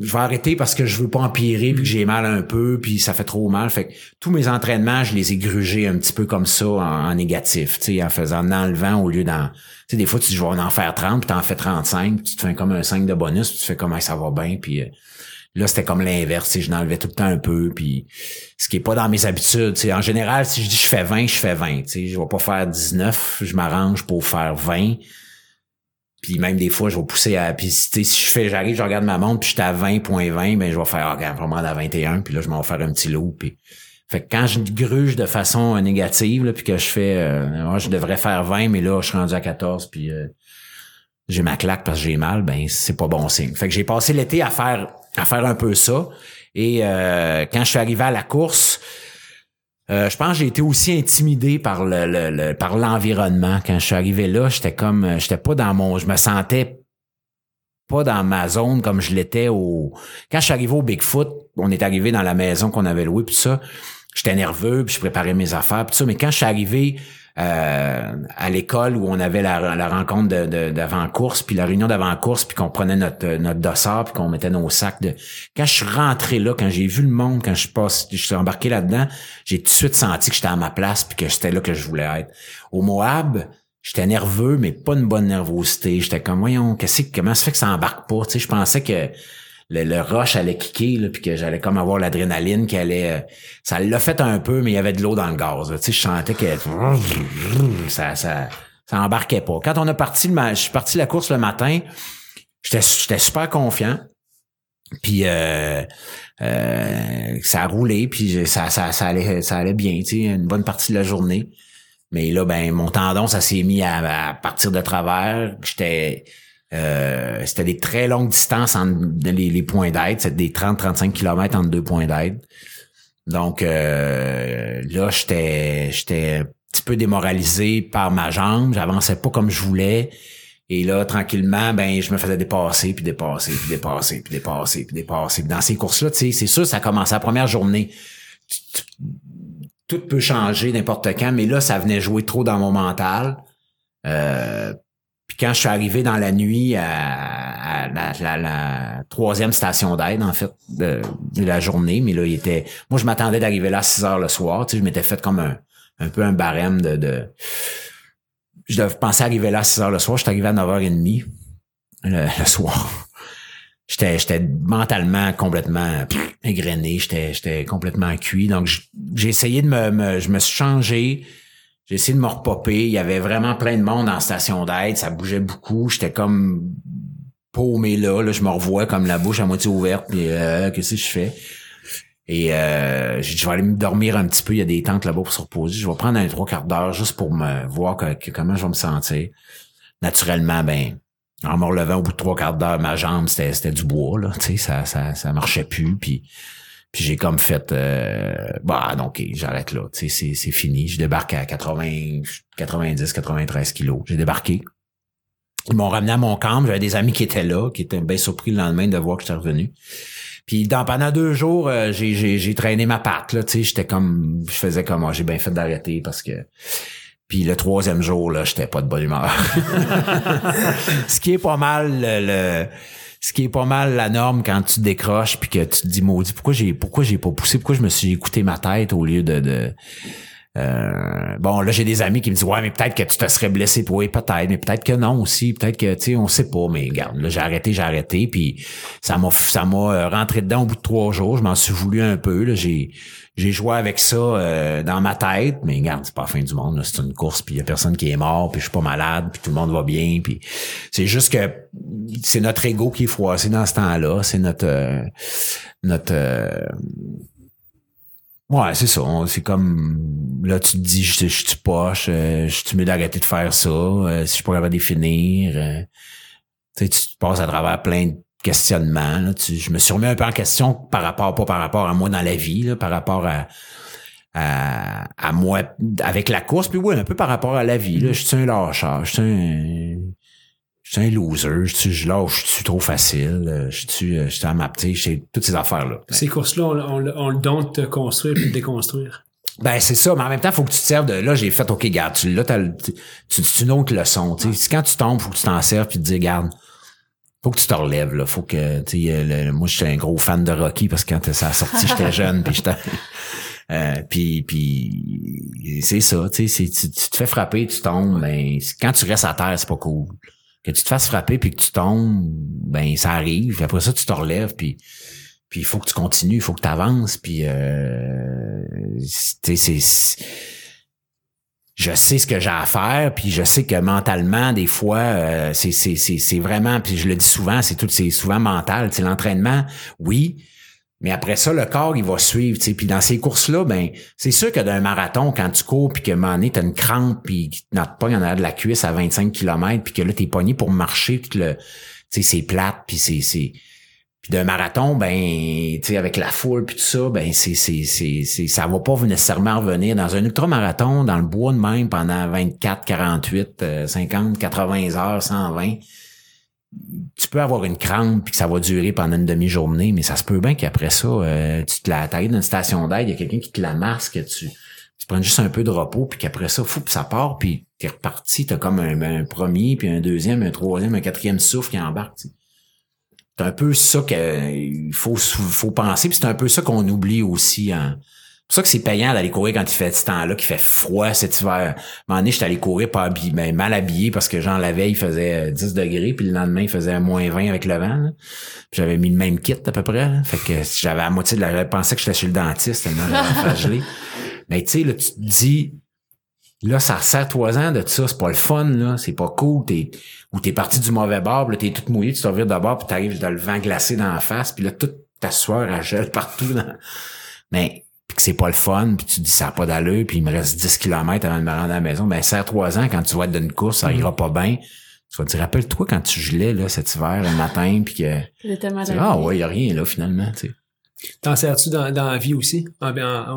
je vais arrêter parce que je veux pas empirer, puis que j'ai mal un peu, puis ça fait trop mal. Fait que tous mes entraînements, je les ai grugés un petit peu comme ça, en, négatif, tu sais, en faisant, en enlevant au lieu d'en... Tu sais, des fois, tu vais en faire 30, puis t'en fais 35, puis tu te fais comme un 5 de bonus, puis tu fais comme, ça va bien, puis... Euh, Là, c'était comme l'inverse. Je n'enlevais tout le temps un peu. Puis ce qui est pas dans mes habitudes. En général, si je dis je fais 20, je fais 20. sais Je vais pas faire 19. Je m'arrange pour faire 20. Puis même des fois, je vais pousser à. Puis si je fais, j'arrive, je regarde ma montre, puis j'étais à 20.20, ben je vais faire ah, vraiment à 21, puis là, je m'en vais faire un petit lot. Puis... Fait que quand je gruge de façon négative, là, puis que je fais euh, je devrais faire 20, mais là, je suis rendu à 14, puis euh, j'ai ma claque parce que j'ai mal, ben c'est pas bon signe. Fait que j'ai passé l'été à faire à faire un peu ça. Et euh, quand je suis arrivé à la course, Euh, je pense que j'ai été aussi intimidé par le, le- le- par l'environnement quand je suis arrivé là. J'étais comme, euh, j'étais pas dans mon, je me sentais pas dans ma zone comme je l'étais au. Quand je suis arrivé au Bigfoot, on est arrivé dans la maison qu'on avait louée puis ça. J'étais nerveux puis je préparais mes affaires puis ça. Mais quand je suis arrivé euh, à l'école où on avait la, rencontre d'avant-course, puis la réunion d'avant-course, puis qu'on prenait notre, notre dossard, puis qu'on mettait nos sacs de... Quand je suis rentré là, quand j'ai vu le monde, quand je passe, je suis embarqué là-dedans, j'ai tout de suite senti que j'étais à ma place, puis que c'était là que je voulais être. Au Moab, j'étais nerveux, mais pas une bonne nervosité. J'étais comme, voyons, qu'est-ce que, comment ça fait que ça embarque pas? Tu sais, je pensais que le, le rush allait kicker, là, puis que j'allais comme avoir l'adrénaline qui allait... euh, ça l'a fait un peu, mais il y avait de l'eau dans le gaz. là. Tu sais, je sentais que ça, ça, ça embarquait pas. Quand on a parti, le je suis parti la course le matin, j'étais, j'étais super confiant. Puis euh, euh, ça a roulé, puis ça, ça, ça allait, ça allait bien, tu sais, une bonne partie de la journée. Mais là, ben, mon tendon, ça s'est mis à, à partir de travers. J'étais euh, c'était des très longues distances entre les, les points d'aide. C'était des 30-35 km entre deux points d'aide. Donc euh, là, j'étais j'étais un petit peu démoralisé par ma jambe. J'avançais pas comme je voulais. Et là, tranquillement, ben, je me faisais dépasser, puis dépasser, puis dépasser, puis dépasser, puis dépasser. Puis dans ces courses-là, tu sais, c'est sûr, ça commençait la première journée. Tout peut changer n'importe quand, mais là, ça venait jouer trop dans mon mental. Euh, puis quand je suis arrivé dans la nuit à, la, troisième station d'aide, en fait, de, la journée, mais là, il était. Moi, je m'attendais d'arriver là à 6 heures le soir. Tu sais, je m'étais fait comme un, un peu un barème de. de je devais penser arriver là à 6 heures le soir. Je suis arrivé à 9h30 le, le soir. J'étais, j'étais mentalement complètement pff, j'étais, j'étais complètement cuit. Donc, j'ai essayé de me, me- je me suis changé, j'ai essayé de me repopper. Il y avait vraiment plein de monde en station d'aide, ça bougeait beaucoup. J'étais comme paumé là, là, je me revois comme la bouche à moitié ouverte, puis euh, qu'est-ce que je fais? Et euh, j'ai dit, je vais aller me dormir un petit peu, il y a des tentes là-bas pour se reposer. Je vais prendre un trois quarts d'heure juste pour me voir que- que- comment je vais me sentir. Naturellement, ben, en me relevant au bout de trois quarts d'heure, ma jambe, c'était, c'était du bois, là, ça, ça, ça marchait plus, puis, puis j'ai comme fait, euh, bah, ok, j'arrête là, tu sais, c'est, c'est fini. Je débarque à 80, 90, 93 kilos. J'ai débarqué. Ils m'ont ramené à mon camp. J'avais des amis qui étaient là, qui étaient bien surpris le lendemain de voir que j'étais revenu. Puis dans, pendant deux jours, euh, j'ai, traîné ma patte, là, tu sais, j'étais comme, je faisais comme, ah, j'ai bien fait d'arrêter parce que... Puis le troisième jour, là, j'étais pas de bonne humeur. ce qui est pas mal le, le- ce qui est pas mal la norme quand tu décroches puis que tu te dis maudit pourquoi j'ai pourquoi j'ai pas poussé? Pourquoi je me suis écouté ma tête au lieu de, de euh, bon là j'ai des amis qui me disent ouais mais peut-être que tu te serais blessé pour oui peut-être mais peut-être que non aussi peut-être que tu sais on sait pas mais regarde là j'ai arrêté j'ai arrêté puis ça m'a ça m'a euh, rentré dedans au bout de trois jours je m'en suis voulu un peu là j'ai j'ai joué avec ça euh, dans ma tête mais regarde c'est pas la fin du monde c'est une course puis il y a personne qui est mort puis je suis pas malade puis tout le monde va bien puis c'est juste que c'est notre ego qui est froissé dans ce temps-là c'est notre euh, notre euh, Ouais, c'est ça. C'est comme là, tu te dis, je, je suis poche, euh, je suis mieux d'arrêter de faire ça, euh, si je pourrais pas définir. euh, tu sais, tu passes à travers plein de questionnements. là. Tu- je me suis remis un peu en question par rapport, pas par rapport à moi dans la vie, là, par rapport à, à, à moi avec la course, puis oui, un peu par rapport à la vie. Là. Je suis un lâcheur, je suis un. Je suis un loser, je suis je lâche, je suis trop facile, euh, je suis je suis à ma petite, j'ai toutes ces affaires-là. Ces courses-là, on, on, on le donne de te construire puis de déconstruire. Ben c'est ça, mais en même temps, faut que tu te serves de. Là, j'ai fait OK, garde, tu là, tu, tu- une autre leçon. Tu sais, quand tu tombes, faut que tu t'en serves puis te dire, garde, faut que tu te relèves. Là, faut que tu sais, le- moi, j'étais un gros fan de Rocky parce que quand ça a sorti, j'étais jeune puis j'étais. Euh, puis puis c'est ça, tu sais, tu, tu te fais frapper, tu tombes, ben quand tu restes à terre, c'est pas cool. Que tu te fasses frapper puis que tu tombes, ben ça arrive. Après ça, tu te relèves puis puis il faut que tu continues, il faut que tu avances, puis euh, c'est je sais ce que j'ai à faire, puis je sais que mentalement, des fois, euh, c'est c'est c'est c'est vraiment, puis je le dis souvent, c'est tout, c'est souvent mental. C'est l'entraînement, oui, mais après ça, le corps, il va suivre. tu sais. Puis dans ces courses-là, ben, c'est sûr que d'un marathon, quand tu cours, puis que donné, t'as une crampe, puis que tu pas, il y en a de la cuisse à 25 km, puis que là, t'es pogné pour marcher, puis le, c'est plate, puis c'est Puis d'un marathon, ben, tu avec la foule puis tout ça, ben, c'est, c'est, c'est, ça va pas nécessairement revenir dans un ultramarathon, dans le bois de même, pendant 24, 48, 50, 80 heures, 120. Tu peux avoir une crampe puis que ça va durer pendant une demi-journée, mais ça se peut bien qu'après ça, euh, tu te la tailles dans une station d'aide, il y a quelqu'un qui te la masque, tu, tu prends juste un peu de repos, puis qu'après ça, fou, ça part, puis t'es reparti, t'as comme un, premier, puis un deuxième, un troisième, un quatrième souffle qui embarque. C'est un peu ça qu'il faut, faut penser, puis c'est un peu ça qu'on oublie aussi. Hein. C'est pour ça que c'est payant d'aller courir quand il fait ce temps-là, qu'il fait froid cet hiver. À un moment donné, j'étais allé courir pas habillé, ben, mal habillé parce que genre la veille, il faisait 10 euh, degrés, puis le lendemain, il faisait moins 20 avec le vent. J'avais mis le même kit à peu près. Fait que j'avais à moitié de la... Je pensais que j'étais chez le dentiste tellement j'avais Mais tu sais, là, tu te dis, là, ça resserre trois ans de ça, c'est pas le fun, là, c'est pas cool, t'es, ou t'es parti du mauvais bord, là, t'es tout mouillé, tu te reviens d'abord, puis t'arrives dans le vent glacé dans la face, puis là, toute ta sueur, elle gèle partout. Dans... Mais, puis que c'est pas le fun, puis tu dis, ça a pas d'allure, puis il me reste 10 km avant de me rendre à la maison, ben, serre trois ans, quand tu vas être dans une course, ça ira pas bien. Tu vas te dire, rappelle-toi quand tu gelais, là, cet hiver, le matin, puis que... Ah ouais, y a rien, là, finalement, tu sais. T'en sers-tu dans, dans la vie aussi? En,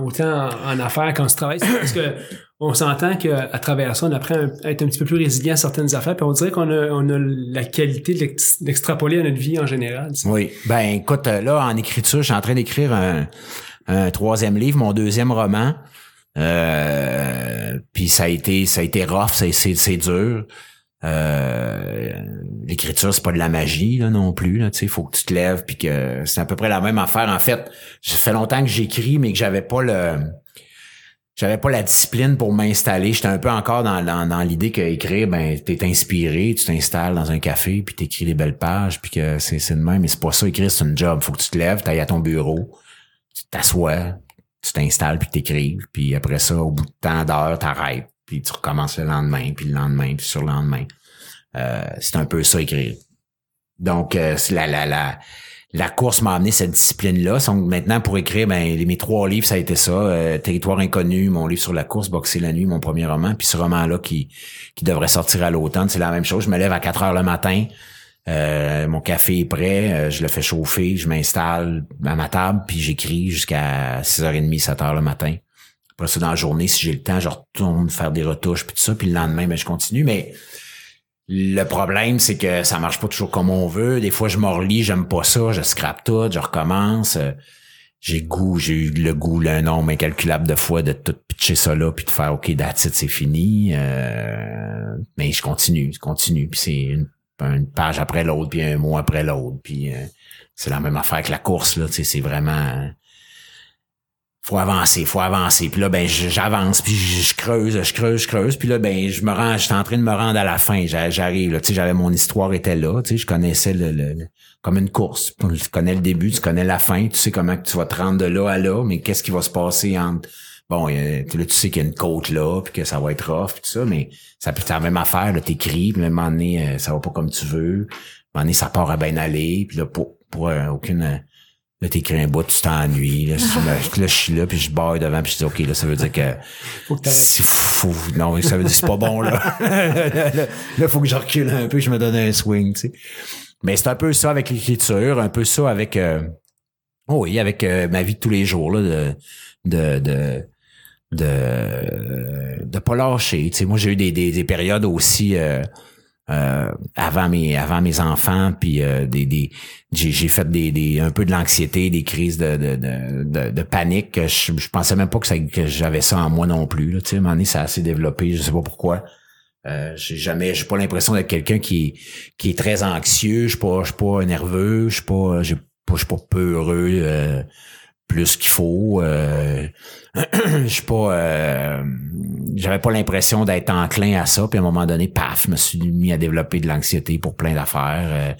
autant en, affaires qu'en se travaille? Parce que on s'entend qu'à travers ça, on apprend à être un petit peu plus résilient à certaines affaires, puis on dirait qu'on a, on a la qualité d'extrapoler à notre vie en général. Oui. Ben écoute, là, en écriture, je suis en train d'écrire un, un troisième livre, mon deuxième roman. Euh, puis ça a été ça a été rough, c'est dur. Euh, l'écriture c'est pas de la magie là non plus là tu faut que tu te lèves puis que c'est à peu près la même affaire en fait ça fait longtemps que j'écris mais que j'avais pas le j'avais pas la discipline pour m'installer j'étais un peu encore dans, dans, l'idée que écrire ben t'es inspiré tu t'installes dans un café puis t'écris des belles pages puis que c'est c'est de même mais c'est pas ça écrire c'est un job faut que tu te lèves t'ailles à ton bureau tu t'assois tu t'installes puis t'écrives puis après ça au bout de tant d'heures t'arrêtes puis tu recommences le lendemain, puis le lendemain, puis sur le lendemain. Euh, c'est un peu ça écrire. Donc, euh, la, la, la, la course m'a amené cette discipline-là. Donc, maintenant, pour écrire, ben, mes trois livres, ça a été ça. Euh, Territoire inconnu, mon livre sur la course, Boxer la nuit, mon premier roman. Puis ce roman-là qui, qui devrait sortir à l'automne, c'est la même chose. Je me lève à 4 heures le matin. Mon café est prêt, je le fais chauffer, je m'installe à ma table, puis j'écris jusqu'à 6h30, 7 heures le matin. Après ça, dans la journée, si j'ai le temps, je retourne faire des retouches, puis tout ça, puis le lendemain, ben, je continue. Mais le problème, c'est que ça marche pas toujours comme on veut. Des fois, je m'orlis, j'aime pas ça, je scrape tout, je recommence. J'ai goût, j'ai eu le goût, un nombre incalculable de fois de tout pitcher ça là, puis de faire OK, that's c'est fini. Euh, mais je continue, je continue, puis c'est une, page après l'autre, puis un mois après l'autre, puis euh, c'est la même affaire que la course, là, c'est vraiment faut avancer, faut avancer. Puis là, ben, j'avance, puis je creuse, je creuse, je creuse. Puis là, ben, je me rends, j'étais en train de me rendre à la fin. J'arrive, tu sais, j'avais mon histoire était là, tu sais, je connaissais le, comme une course. Tu connais le début, tu connais la fin, tu sais comment tu vas te rendre de là à là, mais qu'est-ce qui va se passer entre bon, là, tu sais qu'il y a une côte là, puis que ça va être rough, puis tout ça, mais ça peut être la même affaire, là, t'écris, puis à un moment donné, euh, ça va pas comme tu veux. À un moment donné, ça part à bien aller, puis là, pour, pour euh, aucune Là, t'écris un bout, tu t'ennuies. Là, là, je suis là, puis je baille devant, puis je dis, OK, là, ça veut dire que... faut que fou. Non, ça veut dire que c'est pas bon, là. là, il faut que je recule un peu, je me donne un swing, tu sais. Mais c'est un peu ça avec l'écriture, un peu ça avec... Euh, oh oui, avec euh, ma vie de tous les jours, là, de... de, de de de pas lâcher. Tu sais moi j'ai eu des, des, des périodes aussi euh, euh, avant mes avant mes enfants puis euh, des, des j'ai fait des, des un peu de l'anxiété des crises de de, de, de, panique je, je pensais même pas que, ça, que j'avais ça en moi non plus là. Tu sais à un moment donné ça a assez développé je sais pas pourquoi. Euh, j'ai jamais j'ai pas l'impression d'être quelqu'un qui qui est très anxieux je suis pas je suis pas nerveux je suis pas je suis pas peureux euh, plus qu'il faut. Euh, je suis pas, euh, j'avais pas l'impression d'être enclin à ça. Puis à un moment donné, paf, je me suis mis à développer de l'anxiété pour plein d'affaires,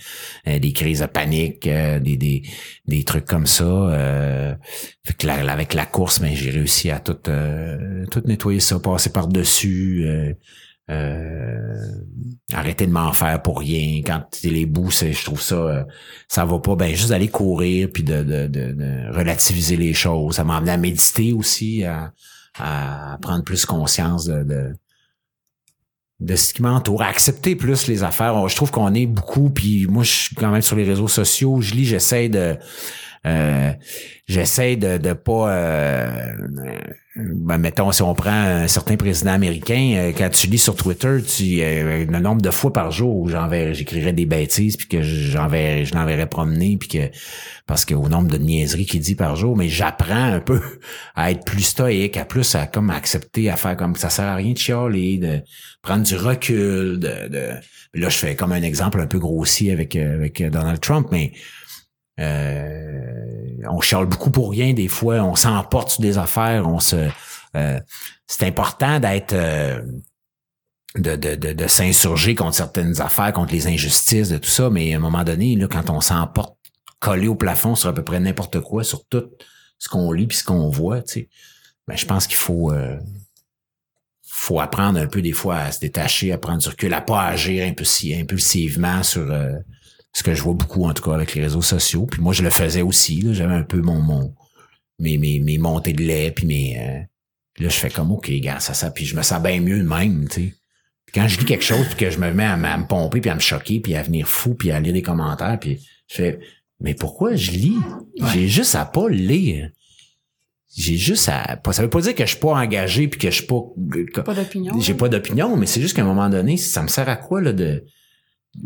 euh, des crises de panique, des, des, des trucs comme ça. que avec la course, mais j'ai réussi à tout, tout nettoyer ça, passer par dessus. Euh, arrêter de m'en faire pour rien. Quand les bouts, je trouve ça, euh, ça va pas. Ben juste d'aller courir puis de, de, de, relativiser les choses. Ça m'a amené à méditer aussi, à, à prendre plus conscience de, de ce qui m'entoure, accepter plus les affaires. Je trouve qu'on est beaucoup, puis moi, je suis quand même sur les réseaux sociaux, je lis, j'essaie de euh, j'essaie de, de pas euh, ben, mettons si on prend un certain président américain euh, quand tu lis sur Twitter tu euh, le nombre de fois par jour où j'écrirais des bêtises puis que j'enverrais je l'enverrais promener puis que parce que au nombre de niaiseries qu'il dit par jour mais j'apprends un peu à être plus stoïque à plus à comme accepter à faire comme ça sert à rien de chialer de prendre du recul de, de là je fais comme un exemple un peu grossier avec avec Donald Trump mais euh, on chiale beaucoup pour rien des fois, on s'emporte sur des affaires, on se euh, c'est important d'être euh, de, de, de, de s'insurger contre certaines affaires, contre les injustices, de tout ça, mais à un moment donné, là, quand on s'emporte collé au plafond sur à peu près n'importe quoi, sur tout ce qu'on lit puis ce qu'on voit, tu sais, ben, je pense qu'il faut faut apprendre un peu des fois à se détacher, à prendre du recul, à pas agir impulsivement sur ce que je vois beaucoup en tout cas avec les réseaux sociaux. Puis moi, je le faisais aussi. J'avais un peu mon, mon mes, mes, mes montées de lait, puis mes. Euh, là, je fais comme OK, gars, ça, ça. Puis je me sens bien mieux de même, tu sais. quand je lis quelque chose, puis que je me mets à, me pomper, puis à me choquer, puis à venir fou, puis à lire des commentaires, puis je fais Mais pourquoi je lis? J'ai juste à pas lire. J'ai juste à. Ça veut pas dire que je suis pas engagé puis que je suis pas. Pas d'opinion. J'ai pas d'opinion, mais c'est juste qu'à un moment donné, ça me sert à quoi là de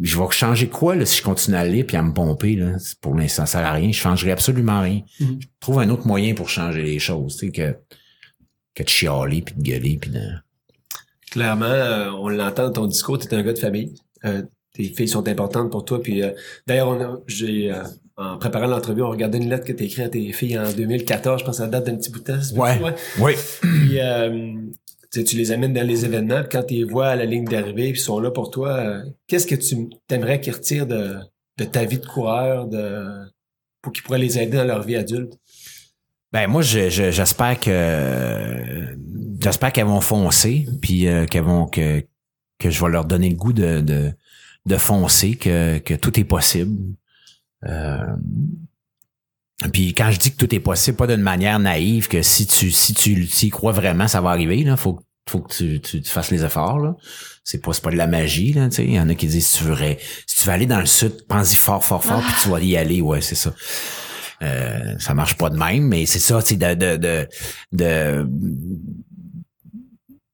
je vais changer quoi là, si je continue à aller puis à me pomper là? Pour l'instant ça sert à rien je changerai absolument rien mm-hmm. je trouve un autre moyen pour changer les choses tu sais que que de chialer puis de gueuler puis de clairement euh, on l'entend dans ton discours tu es un gars de famille euh, tes filles sont importantes pour toi puis euh, d'ailleurs j'ai en préparant l'entrevue, on regardait une lettre que tu as écrite à tes filles en 2014, je pense que ça date d'un petit bout de temps. Ouais. Oui. Puis, tu les amènes dans les événements, quand tu les vois à la ligne d'arrivée, ils sont là pour toi, euh, qu'est-ce que tu aimerais qu'ils retirent de, de ta vie de coureur, pour qu'ils pourraient les aider dans leur vie adulte? Ben moi, j'espère que j'espère qu'elles vont foncer, puis euh, vont que que je vais leur donner le goût de de, de foncer, que que tout est possible. Euh, puis quand je dis que tout est possible, pas d'une manière naïve, que si tu si tu y crois vraiment, ça va arriver. Là, faut faut que tu, tu, fasses les efforts. Là. C'est pas pas de la magie. Là, il y en a qui disent si tu veux si tu veux aller dans le sud, pense-y fort, fort, fort, puis tu vas y aller. Ouais, c'est ça. Euh, ça marche pas de même, mais c'est ça, tu de, de, de, de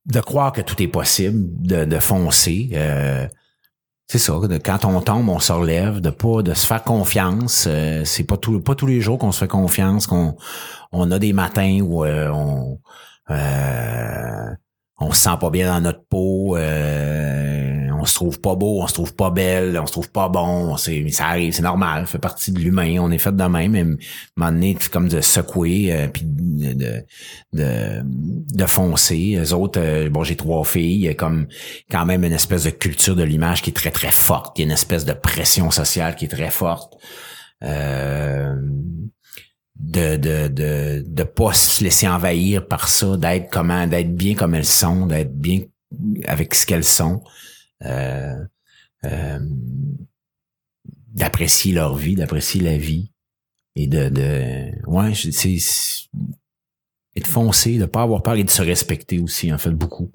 de croire que tout est possible, de, de foncer. Euh, c'est ça, quand on tombe, on se relève, de pas de se faire confiance. Euh, c'est pas tout, pas tous les jours qu'on se fait confiance, qu'on on a des matins où euh, on euh, on se sent pas bien dans notre peau, euh, on se trouve pas beau, on se trouve pas belle, on se trouve pas bon, c'est ça arrive, c'est normal, fait partie de l'humain, on est fait de même, mais à comme de secouer euh, puis de, de de foncer. Les autres, euh, bon, j'ai trois filles, il y a comme quand même une espèce de culture de l'image qui est très très forte, il y a une espèce de pression sociale qui est très forte. Euh, de de de de pas se laisser envahir par ça, d'être comment, d'être bien comme elles sont, d'être bien avec ce qu'elles sont, euh, euh, d'apprécier leur vie, d'apprécier la vie et de de ouais, c'est et de foncer, de pas avoir peur et de se respecter aussi en fait beaucoup.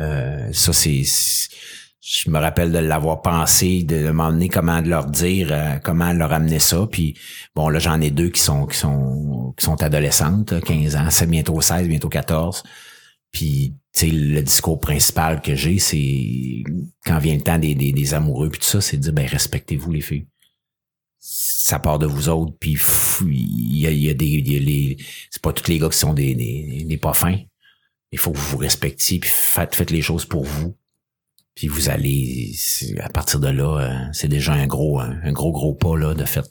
Euh, ça c'est je me rappelle de l'avoir pensé, de m'emmener comment de leur dire, euh, comment leur amener ça. Puis bon, là, j'en ai deux qui sont qui sont qui sont adolescentes, 15 ans, c'est bientôt 16, bientôt 14. Puis tu sais, le discours principal que j'ai, c'est quand vient le temps des, des, amoureux puis tout ça, c'est de dire ben respectez-vous les filles. Ça part de vous autres, puis il y a, y a, des. les, c'est pas tous les gars qui sont des, des, des pas fins. Il faut que vous vous respectiez, puis faites, faites les choses pour vous puis vous allez, à partir de là, euh, c'est déjà un gros, un, gros, gros pas là, de fait.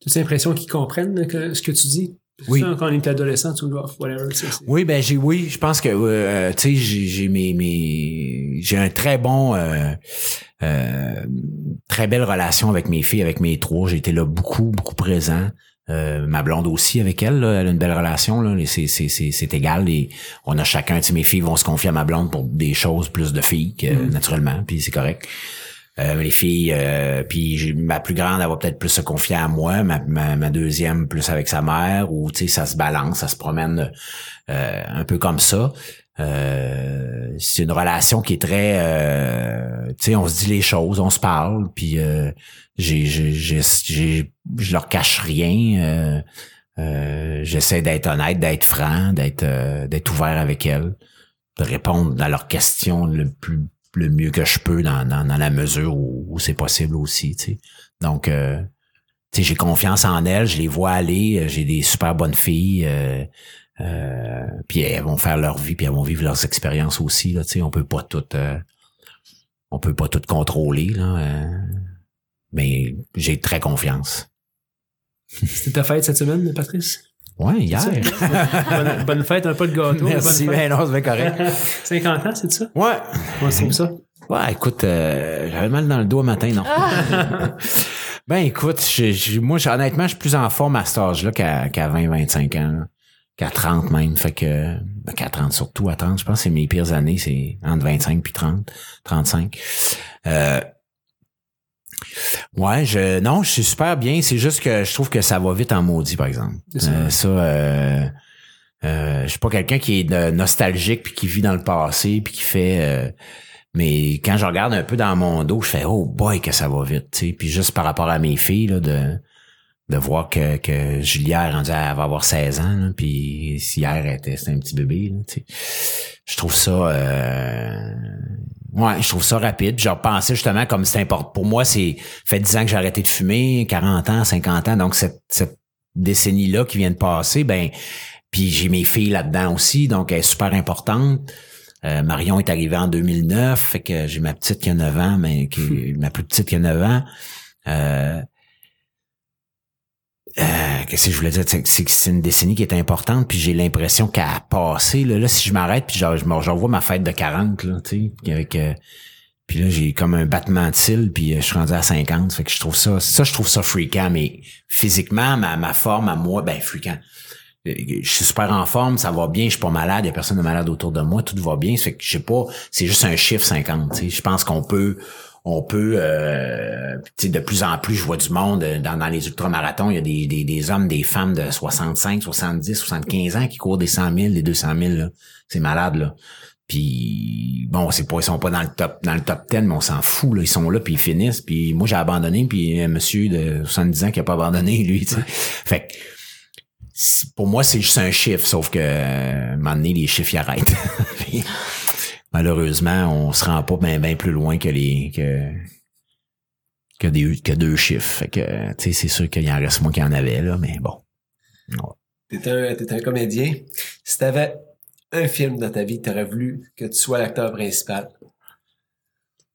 Tu as l'impression qu'ils comprennent ce que tu dis? Oui. Ça, quand on est adolescent, tu dois, whatever. Oui, ben j'ai, oui, je pense que, euh, tu sais, j'ai, j'ai mes, mes, j'ai un très bon, euh, très belle relation avec mes filles, avec mes trois. J'ai été là beaucoup, beaucoup présent. Euh, ma blonde aussi avec elle, là, elle a une belle relation, là, c'est, c'est, c'est, c'est égal. Et on a chacun, tu mes filles vont se confier à ma blonde pour des choses plus de filles que mm. naturellement, puis c'est correct. Euh, les filles, euh, puis ma plus grande, elle va peut-être plus se confier à moi, ma, ma, deuxième plus avec sa mère, ou tu sais, ça se balance, ça se promène un peu comme ça. Euh, c'est une relation qui est très euh, tu sais on se dit les choses on se parle puis euh, j'ai je leur cache rien euh, euh, j'essaie d'être honnête d'être franc d'être d'être ouvert avec elles de répondre à leurs questions le plus le mieux que je peux dans dans, dans la mesure où, où c'est possible aussi tu sais. Donc tu sais j'ai confiance en elles je les vois aller j'ai des super bonnes filles euh, puis elles vont faire leur vie, puis elles vont vivre leurs expériences aussi. Là, tu sais, on peut pas tout, euh, on peut pas tout contrôler. Là, euh, mais j'ai très confiance. C'était ta fête cette semaine, Patrice? Ouais, hier. bonne, bonne fête, un peu de gâteau. Merci, ben non, c'est bien correct. fête. 50 ans, c'est ça? Ouais. Tu trouves ça? Ouais, écoute, euh, j'avais mal dans le dos matin, non? ben écoute, je- je- moi, honnêtement, je suis plus en forme à cet âge-là qu'à qu'à 20-25 ans. là. Qu'à 30 même. Fait que qu'à 30 surtout, à 30, je pense que c'est mes pires années, c'est entre 25 puis 30, 35. Euh, ouais, je non, je suis super bien. C'est juste que je trouve que ça va vite en maudit, par exemple. Euh, ça, euh, euh, je suis pas quelqu'un qui est de- nostalgique puis qui vit dans le passé puis qui fait euh, mais quand je regarde un peu dans mon dos, je fais oh boy que ça va vite, tu sais. Puis juste par rapport à mes filles là, de de voir que que Julia est rendue à elle va avoir 16 ans, là, puis si hier elle était c'était un petit bébé, là, tu sais. Je trouve ça euh, ouais, je trouve ça rapide. Je repensais justement comme c'est important pour moi, c'est fait 10 ans que j'ai arrêté de fumer, 40 ans, 50 ans, donc cette cette décennie là qui vient de passer, ben puis j'ai mes filles là-dedans aussi, donc elle est super importante. Euh, Marion est arrivée en 2009, fait que j'ai ma petite qui a 9 ans, mais qui, ma plus petite qui a 9 ans. Euh, euh, qu'est-ce que je voulais dire? C'est que c'est une décennie qui est importante, puis j'ai l'impression qu'elle a passé. Là, là si je m'arrête, puis genre, je revois ma fête de 40, là, tu sais, avec... euh, puis là, j'ai comme un battement de cils, puis euh, je suis rendu à 50. Fait que je trouve ça... Ça, je trouve ça fréquent, mais physiquement, ma, ma forme à moi, ben fréquent je suis super en forme, ça va bien, je suis pas malade, il y a personne de malade autour de moi, tout va bien. Fait que je sais pas, c'est juste un chiffre 50. tu sais. Je pense qu'on peut, on peut, euh, tu sais, de plus en plus, je vois du monde euh, dans, dans les ultramarathons, il y a des, des, des hommes, des femmes de 65, 70, 75 ans qui courent des 100 000, des 200 000. là. C'est malade là. Puis bon, c'est pas ils sont pas dans le top dans le top 10, mais on s'en fout là, ils sont là puis ils finissent. Puis moi j'ai abandonné puis un monsieur de 70 ans qui a pas abandonné lui, tu sais. Fait que pour moi, c'est juste un chiffre, sauf que euh, à un moment donné, les chiffres ils arrêtent. Malheureusement, on se rend pas bien ben plus loin que les que que des que deux chiffres. Fait que tu sais, c'est sûr qu'il en reste moins qu'il y en avait là, mais bon. T'es un, t'es un comédien. Si t'avais un film dans ta vie, t'aurais voulu que tu sois l'acteur principal.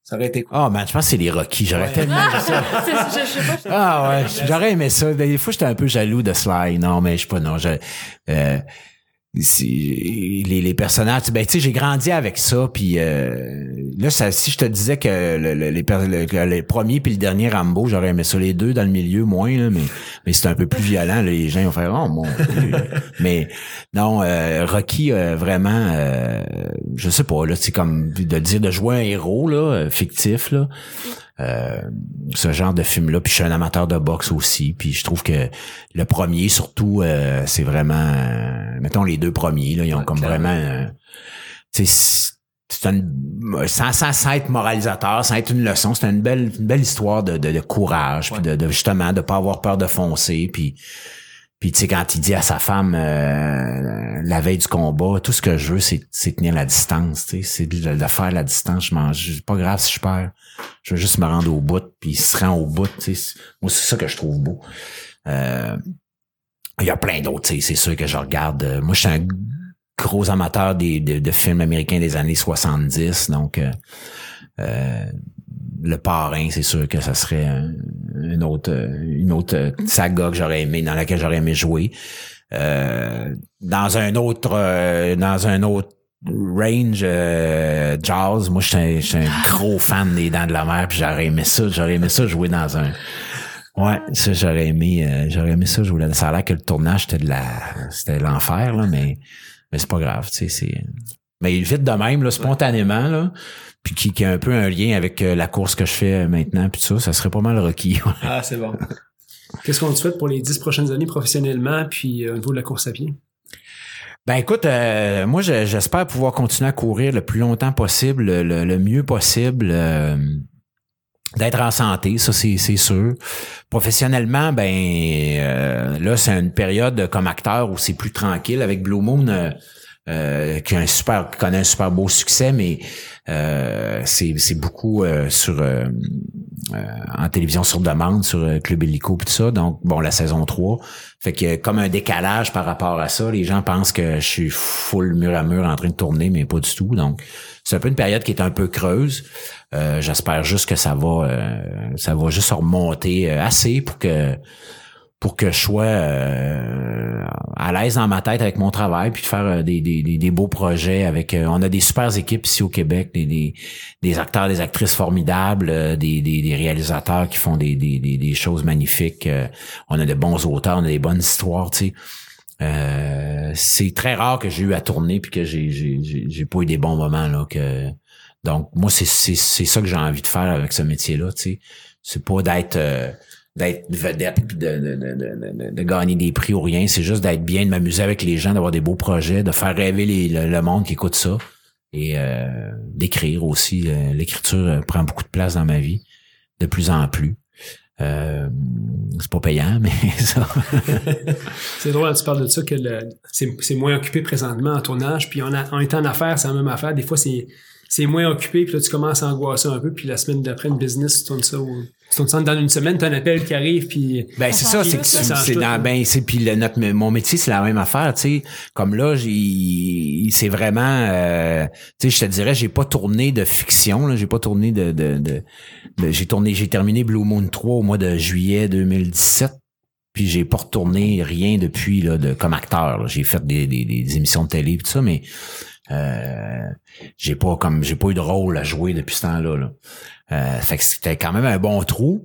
Ça aurait été quoi? Ah man, je pense que c'est les Rocky. J'aurais Ouais. tellement aimé ça. C'est- je, je sais pas. je- Ah ouais, j'aurais aimé ça. Des fois, j'étais un peu jaloux de Sly. Non, mais je sais pas, non. Je, euh, les, les personnages, ben tu sais, j'ai grandi avec ça, puis euh, là, ça, si je te disais que le, le- les, le, que le premier puis le dernier Rambo, j'aurais aimé ça les deux dans le milieu moins, là, mais mais c'est un peu plus violent. là, les gens vont faire oh mon mais non, euh, Rocky euh, vraiment, euh, je sais pas là, c'est comme de dire de jouer un héros là, euh, fictif là. Euh, ce genre de film là puis je suis un amateur de boxe aussi puis je trouve que le premier surtout euh, c'est vraiment euh, mettons les deux premiers là ils ont Ouais, comme clairement. vraiment euh, tu sais c'est- une, sans, sans, être moralisateur, sans être une leçon, c'est une belle, une belle histoire de, de, de courage, puis de, de justement de pas avoir peur de foncer, puis puis tu sais quand il dit à sa femme euh, la veille du combat, tout ce que je veux c'est c'est tenir la distance, tu sais, c'est de, faire la distance, je c'est pas grave si je perds, je veux juste me rendre au bout, puis il se rend au bout, moi c'est ça que je trouve beau. Euh, il y a plein d'autres, tu sais, c'est sûr que je regarde. euh, moi je suis un gros amateur des, de, de films américains des années 70, donc euh, euh, le parrain, c'est sûr que ça serait un- une autre une autre saga que j'aurais aimé dans laquelle j'aurais aimé jouer. Euh, dans un autre euh, dans un autre range euh, jazz, moi je suis un gros fan des Dents de la Mer, puis j'aurais aimé ça, j'aurais aimé ça jouer dans un Ouais, ça j'aurais aimé euh, j'aurais aimé ça jouer là. Ça a l'air que le tournage c'était de la c'était l'enfer là, mais mais c'est pas grave, tu sais, c'est mais vite de même là, spontanément là, puis qui, qui a un peu un lien avec euh, la course que je fais euh, maintenant puis tout ça, ça serait pas mal Rocky. Ah, c'est bon. Qu'est-ce qu'on te souhaite pour les dix prochaines années professionnellement, puis euh, au niveau de la course à pied? Ben écoute, euh, moi je- j'espère pouvoir continuer à courir le plus longtemps possible, le, le- le mieux possible, euh, d'être en santé, ça c'est c'est sûr. Professionnellement, ben euh, là c'est une période comme acteur où c'est plus tranquille avec Blue Moon. Euh, qui a un super qui connaît un super beau succès mais euh, c'est beaucoup euh, sur euh, euh, en télévision sur demande sur euh, Club Illico puis tout ça. Donc bon la saison 3 fait que comme un décalage par rapport à ça. Les gens pensent que je suis full mur à mur en train de tourner mais pas du tout. Donc c'est un peu une période qui est un peu creuse. J'espère juste que ça va ça va juste remonter assez pour que pour que je sois euh, à l'aise dans ma tête avec mon travail puis de faire euh, des, des, des, beaux projets avec euh, on a des super équipes ici au Québec des, des, acteurs des actrices formidables euh, des, des, réalisateurs qui font des, des, des, choses magnifiques euh, on a de bons auteurs on a des bonnes histoires tu sais. C'est très rare que j'ai eu à tourner puis que j'ai j'ai pas eu des bons moments là que donc moi c'est c'est ça que j'ai envie de faire avec ce métier là tu sais. C'est pas d'être d'être vedette puis de, de, de, de, gagner des prix ou rien. C'est juste d'être bien, de m'amuser avec les gens, d'avoir des beaux projets, de faire rêver le, le monde qui écoute ça. Et euh, d'écrire aussi. Euh, L'écriture euh, prend beaucoup de place dans ma vie, de plus en plus. C'est pas payant, mais ça. C'est drôle, tu parles de ça, que le- c'est moins occupé présentement en tournage, puis en, en étant en affaires, c'est la même affaire. Des fois, c'est moins occupé, puis là, tu commences à angoisser un peu, puis la semaine d'après, une business, tu tournes ça, ça dans une semaine, tu as un appel qui arrive, puis... Ben c'est ça, c'est que c'est dans ben c'est puis le notre mon métier c'est la même affaire, tu sais. Comme là, j'ai c'est vraiment euh, tu sais je te dirais j'ai pas tourné de fiction là, j'ai pas tourné de de, de, de- j'ai tourné j'ai terminé Blue Moon 3 au mois de juillet 2017. Puis j'ai pas retourné rien depuis là de comme acteur. là. J'ai fait des, des, des émissions de télé et tout ça mais euh, j'ai pas comme j'ai pas eu de rôle à jouer depuis ce temps-là. Là. Euh, fait que c'était quand même un bon trou.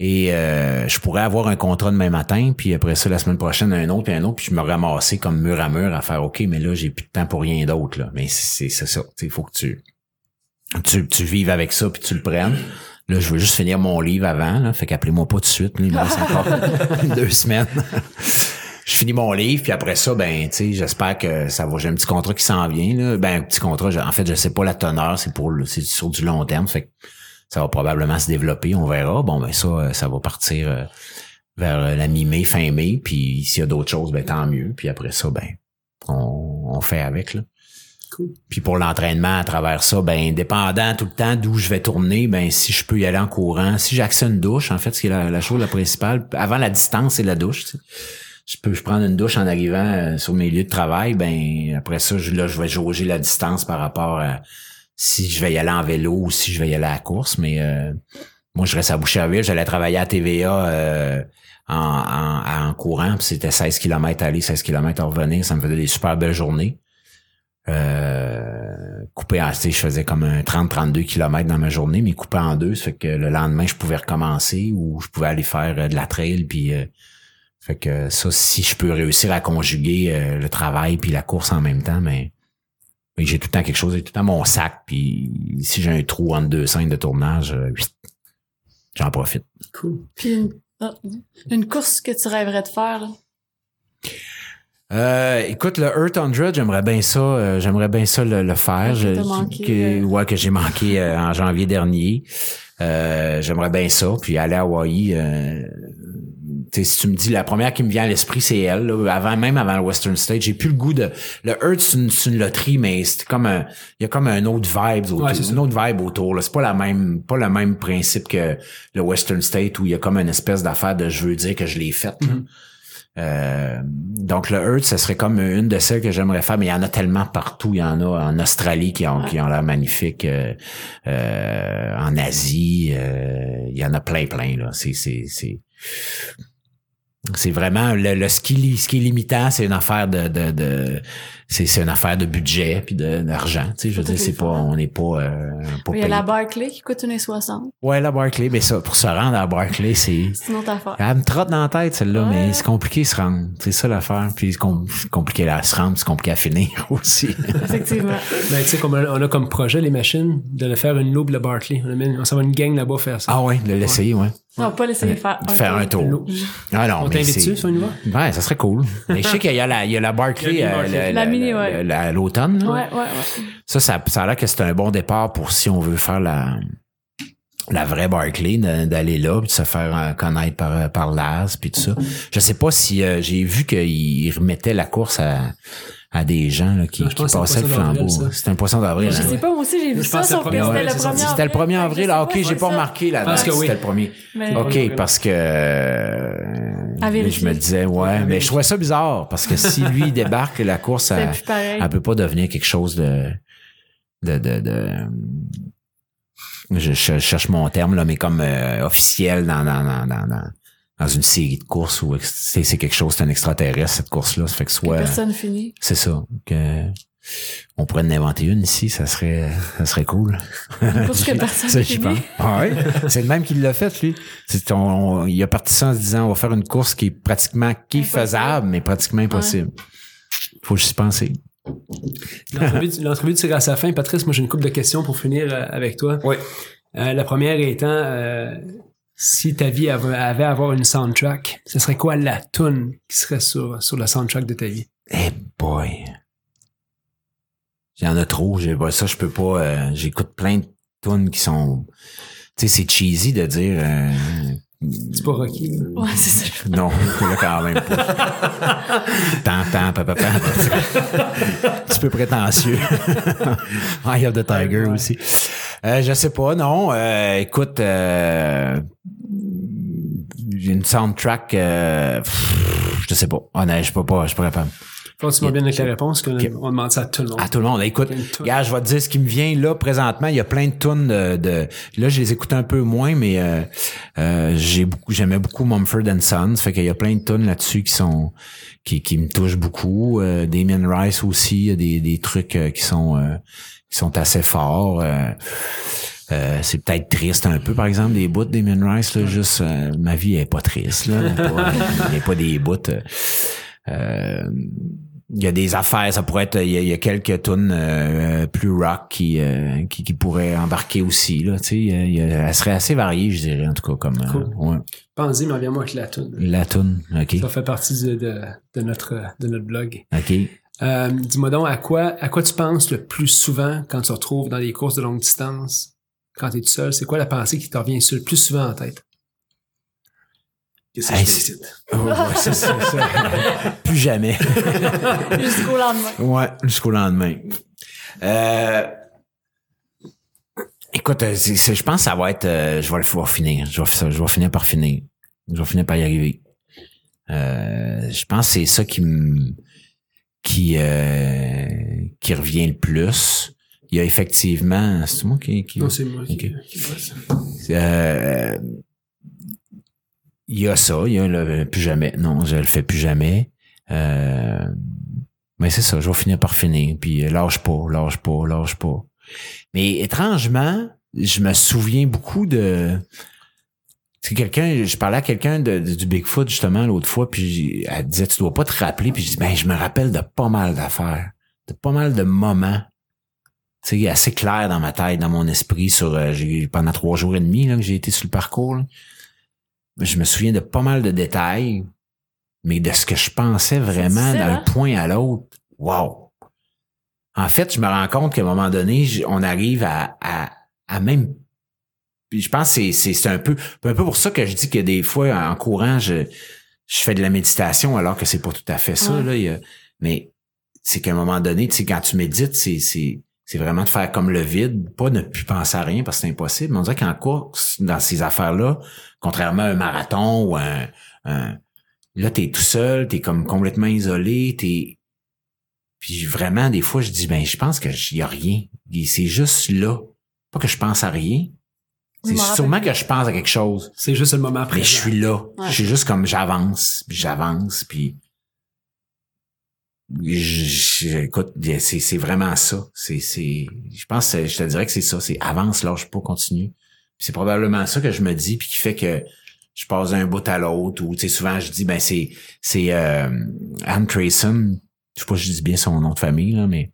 Et euh, je pourrais avoir un contrat demain matin, puis après ça, la semaine prochaine, un autre, puis un autre, puis je me ramasser comme mur à mur à faire OK, mais là, j'ai plus de temps pour rien d'autre. Là. Mais c'est c'est ça. Il faut que tu, tu, tu vives avec ça, puis tu le prennes. Là, je veux juste finir mon livre avant, là, fait qu'appelez-moi pas tout de suite. Là, il me reste encore deux semaines. je finis mon livre, puis après ça, ben, tu sais, j'espère que ça va. J'ai un petit contrat qui s'en vient. Là. Ben, un petit contrat, je- en fait, je sais pas la teneur, c'est pour le- c'est sur du long terme. Fait que ça va probablement se développer, on verra. Bon, ben ça, euh, ça va partir euh, vers euh, la mi-mai, fin mai. Puis s'il y a d'autres choses, ben tant mieux. Puis après ça, ben on, on fait avec. Là. Cool. Puis pour l'entraînement à travers ça, ben dépendant tout le temps d'où je vais tourner, ben si je peux y aller en courant, si à une douche, en fait, ce qui est la, la chose la principale, avant la distance, c'est la douche. tu sais. Je peux je prendre une douche en arrivant sur mes lieux de travail, ben après ça, je, là, je vais jauger la distance par rapport à si je vais y aller en vélo ou si je vais y aller à la course. Mais euh, moi, je reste à Boucherville, j'allais travailler à TVA euh, en, en, en courant, c'était 16 km aller, 16 km à revenir, ça me faisait des super belles journées. Euh, coupé en, je faisais comme un 30-32 km dans ma journée, mais coupé en deux, ça fait que le lendemain, je pouvais recommencer ou je pouvais aller faire euh, de la trail, puis euh, fait que ça, si je peux réussir à conjuguer euh, le travail puis la course en même temps, mais j'ai tout le temps quelque chose, j'ai tout le temps mon sac, puis si j'ai un trou entre deux scènes de tournage, euh, j'en profite. Cool. Puis une, ah, une course que tu rêverais de faire, là? Euh, écoute, le Earth 100, j'aimerais bien ça, euh, j'aimerais bien ça le, le faire. Je- manqué, que, euh. ouais, que j'ai manqué en janvier dernier. Euh, j'aimerais bien ça, puis aller à Hawaï. Si tu me dis la première qui me vient à l'esprit, c'est elle. là. avant même avant le Western State, j'ai plus le goût de. Le Earth, c'est une, loterie, mais c'est comme un. Il y a comme un autre vibe autour. Ouais, une autre vibe autour. C'est pas la même, pas le même principe que le Western State où il y a comme une espèce d'affaire de je veux dire que je l'ai faite. Mhm. Euh, donc le Earth, ce serait comme une de celles que j'aimerais faire, mais il y en a tellement partout. Il y en a en Australie qui ont, qui ont l'air magnifiques, euh, euh, en Asie, euh, il y en a plein, plein. Là. C'est, c'est, vraiment le, le ski, ski limitant, c'est une affaire de c'est, c'est une affaire de budget puis de, d'argent. Tu sais, je veux dire, c'est pas, on n'est pas, euh, pas Il y a la. Barclay qui coûte 1,60. Ouais, la Barclay, mais ça, pour se rendre à Barclay, c'est, C'est une autre affaire. elle me trotte dans la tête, celle-là, Ouais. mais c'est compliqué de se rendre. C'est ça l'affaire. Puis c'est com- c'est compliqué à se rendre, c'est compliqué à finir aussi. Effectivement. Ben, tu sais, comme on a comme projet, les machines, de le faire une loupe le Barclay. On, amène, on s'en va une gang là-bas faire ça. ah ouais, de l'essayer, ouais. On va pas l'essayer de faire De faire un tour. Ah non, on mais t'invite c'est... dessus, ça, on y va? Ouais, ça serait cool. Mais je sais qu'il y a la, il y a la Barclay, mini, ouais. la- l'automne. Ouais, ouais. Ça, ça, ça a l'air que c'est un bon départ pour si on veut faire la, la vraie Barclay, d'aller là, puis de se faire euh, connaître par, euh, par Laz, puis tout ça. Je sais pas si euh, j'ai vu qu'il remettait la course à, à des gens là, qui, Non, qui passaient le flambeau. ça. C'était un poisson d'avril. Je hein. sais pas, moi aussi, j'ai vu ça, sauf le que premier c'était le c'est ça. premier avril. C'était le 1er avril. Ah, ok, j'ai pas remarqué la Parce date. que oui. C'était le premier. OK, parce que euh, je me disais ouais, mais je trouvais ça bizarre parce que si lui débarque la course elle, plus pareil. elle peut pas devenir quelque chose de de de, de je, je cherche mon terme là mais comme euh, officiel dans dans, dans dans dans une série de courses où c'est c'est quelque chose c'est un extraterrestre cette course là ça fait que Que soit Personne finit. c'est ça que on pourrait en inventer une ici ça serait ça serait cool Pour ce que personne ça, j'y finit. pense. Ah ouais? C'est le même qui l'a fait, lui. C'est on, on- il a parti ça en se disant, on va faire une course qui est pratiquement, qui est faisable, mais pratiquement impossible. Faut juste y penser. L'entrevue l'entrevue tire à sa fin. Patrice, moi j'ai une couple de questions pour finir euh, avec toi. Oui. Euh, la première étant, euh, si ta vie avait, à avoir une soundtrack, ce serait quoi la tune qui serait sur, sur la soundtrack de ta vie? Eh boy. J'en ai trop. J'ai, bah, ça, je peux pas. euh, j'écoute plein de tunes qui sont. Tu sais, c'est cheesy de dire. euh, C'est pas Rocky. là. Ouais, c'est ça. Non, là quand même pas. Tant, tant, papa, papa. Un petit peu prétentieux. Eye of the Tiger aussi. Euh, je sais pas, non. Euh, écoute, euh, j'ai une soundtrack. Euh, pff, je sais pas. Honnête, je peux pas, je suis pas capable. Continue bien avec la réponse, qu'on on demande ça à tout le monde. À tout le monde. Écoute, gars, je vais te dire ce qui me vient là présentement. Il y a plein de tunes de, de- là, je les écoute un peu moins, mais euh, euh, j'ai beaucoup, j'aimais beaucoup Mumford and Sons. Fait qu'il y a plein de tunes là-dessus qui sont qui, qui me touchent beaucoup. Euh, Damien Rice aussi, il y a des, des trucs euh, qui sont euh, qui sont assez forts. Euh, euh, c'est peut-être triste un peu, par exemple, des bouts de Damien Rice. Là, juste, euh, ma vie est pas triste. Là, Pas- il n'y a pas des bouts. Euh, euh, il y a des affaires, ça pourrait être, il y a, il y a quelques tunes euh, plus rock qui, euh, qui qui pourraient embarquer aussi là, tu sais, il y a- il y a- elle serait assez variée, je dirais en tout cas comme euh, Cool. ouais. Pense-y, mais reviens-moi avec la tune. la tune, ok, Ça fait partie de, de, de notre, de notre blog. ok. Euh, Dis-moi donc, à quoi, à quoi tu penses le plus souvent quand tu te retrouves dans des courses de longue distance, quand tu es tout seul? C'est quoi la pensée qui te revient le plus souvent en tête? Qu'est-ce que Hey, c'est-? Oh, ouais, c'est ça, ça. Plus jamais. Jusqu'au lendemain. Ouais, jusqu'au lendemain. Euh, écoute, euh, je pense que ça va être, euh, je vais le faire finir. Je vais, je vais finir par finir. Je vais finir par y arriver. Euh, je pense que c'est ça qui me, qui, euh, qui revient le plus. Il y a effectivement, c'est moi qui, qui Non, c'est moi qui, qui euh, il y a ça, il y a le plus jamais. Non, je le fais plus jamais. Euh, mais c'est ça, je vais finir par finir. Puis euh, lâche pas, lâche pas, lâche pas. Mais étrangement, je me souviens beaucoup de. C'est quelqu'un, je parlais à quelqu'un du Bigfoot justement l'autre fois, puis elle disait tu dois pas te rappeler, puis je dis ben je me rappelle de pas mal d'affaires, de pas mal de moments c'est assez clair dans ma tête, dans mon esprit sur euh, pendant trois jours et demi là, que j'ai été sur le parcours. là. Je me souviens de pas mal de détails, mais de ce que je pensais vraiment d'un point à l'autre. Wow! En fait, je me rends compte qu'à un moment donné, on arrive à, à, à même. Je pense que c'est- c'est c'est un peu, un peu pour ça que je dis que des fois, en courant, je, je fais de la méditation alors que c'est pas tout à fait ça. Ouais. Là, Il y a- mais c'est qu'à un moment donné, tu sais, quand tu médites, c'est, c'est, c'est vraiment de faire comme le vide, pas ne plus penser à rien parce que c'est impossible. Mais on dirait qu'en course, dans ces affaires-là, contrairement à un marathon ou un, un- là, t'es tout seul, t'es comme complètement isolé, t'es, puis vraiment, des fois, je dis, ben, je pense que y a rien. C'est juste là. Pas que je pense à rien. C'est sûrement que je pense à quelque chose. C'est juste le moment présent. Mais je suis là. Ouais. Je suis juste comme j'avance, puis j'avance, puis je, je- écoute, c'est, c'est vraiment ça. C'est, c'est, je pense, que je te dirais que c'est ça. C'est avance, lâche pas, continue. Puis c'est probablement ça que je me dis, puis qui fait que je passe d'un bout à l'autre. Ou tu sais, souvent je dis, ben c'est, c'est euh, Anne Trayson. Je sais pas si je dis bien son nom de famille là, mais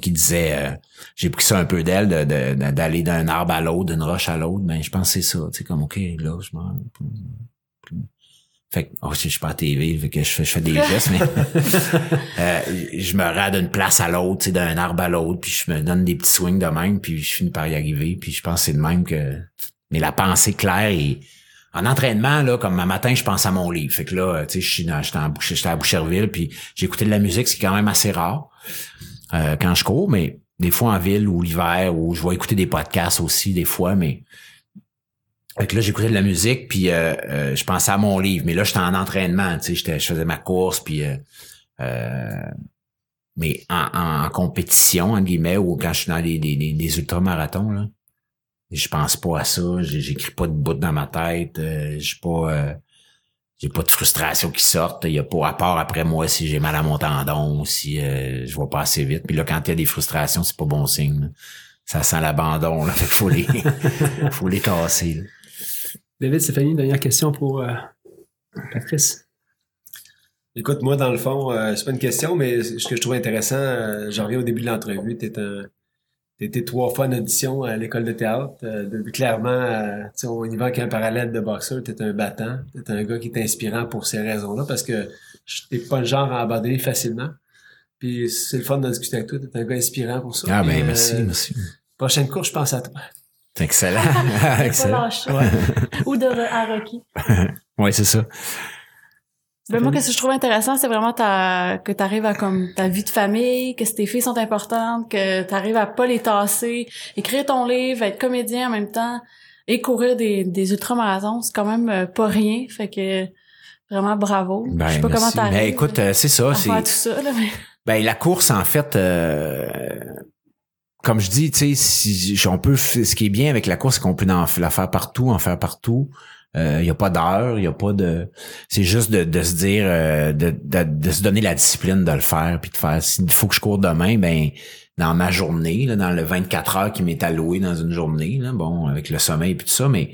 qui disait, euh, j'ai pris ça un peu d'elle, de, de- de- d'aller d'un arbre à l'autre, d'une roche à l'autre. Ben je pense que c'est ça. Tu sais, comme ok, là, je m'en. Fait que, oh, je suis pas à TV, fait que je fais, je fais des gestes, mais euh, je me rends d'une place à l'autre, tu sais, d'un arbre à l'autre, puis je me donne des petits swings de même, puis je finis par y arriver, puis je pense que c'est de même que... Mais la pensée claire et en entraînement, là, comme un matin, je pense à mon livre. Fait que là, tu sais, je suis en à Boucherville, puis j'écoutais de la musique, ce qui est quand même assez rare euh, quand je cours, mais des fois en ville ou l'hiver, ou je vais écouter des podcasts aussi, des fois, mais fait que là, j'écoutais de la musique, puis euh, euh, je pensais à mon livre. Mais là, j'étais en entraînement, tu sais, je faisais ma course, puis... mais en, en, en compétition, entre guillemets, ou quand je suis dans des, des, des ultramarathons, là, je pense pas à ça, j'écris pas de bout dans ma tête, euh, j'ai pas... euh, j'ai pas de frustration qui sortent. Il y a pas à part après moi si j'ai mal à mon tendon ou si euh, je vais pas assez vite. Puis là, quand il y a des frustrations, c'est pas bon signe. là. Ça sent l'abandon. Là. Fait qu'il faut les, faut les tasser. là. David, Stéphanie, dernière question pour euh, Patrice? Écoute, moi, dans le fond, euh, c'est pas une question, mais ce que je trouve intéressant, euh, j'en reviens au début de l'entrevue, t'es un... Été trois fois en audition à l'école de théâtre. Euh, de- clairement, euh, on y va avec un parallèle de boxeur. T'es un battant. T'es un gars qui est inspirant pour ces raisons-là parce que t'es pas le genre à abandonner facilement. Puis c'est le fun de discuter avec toi. T'es un gars inspirant pour ça. Ah ben euh, merci, merci. Prochaine course, je pense à toi. Excellent. Pas excellent. Ou de à Rocky. Ouais, c'est ça. Ben moi, qu'est-ce que je trouve intéressant, c'est vraiment ta, que tu arrives à comme ta vie de famille, que tes filles sont importantes, que tu arrives à pas les tasser, écrire ton livre, être comédien en même temps et courir des, des ultramarathons, c'est quand même euh, pas rien. Fait que vraiment bravo. Ben, je sais pas merci. comment t'arrives. Ben, écoute, euh, c'est ça. C'est, faire tout ça, là, mais... Ben la course en fait, euh, comme je dis, tu sais, si on peut, ce qui est bien avec la course, c'est qu'on peut en la faire partout, en faire partout. Il y a pas d'heure, il y a pas de. C'est juste de, de se dire, euh, de, de, de se donner la discipline de le faire, puis de faire. S'il faut que je cours demain, ben dans ma journée, là, dans le 24 heures qui m'est alloué dans une journée, là, bon, avec le sommeil et tout ça, mais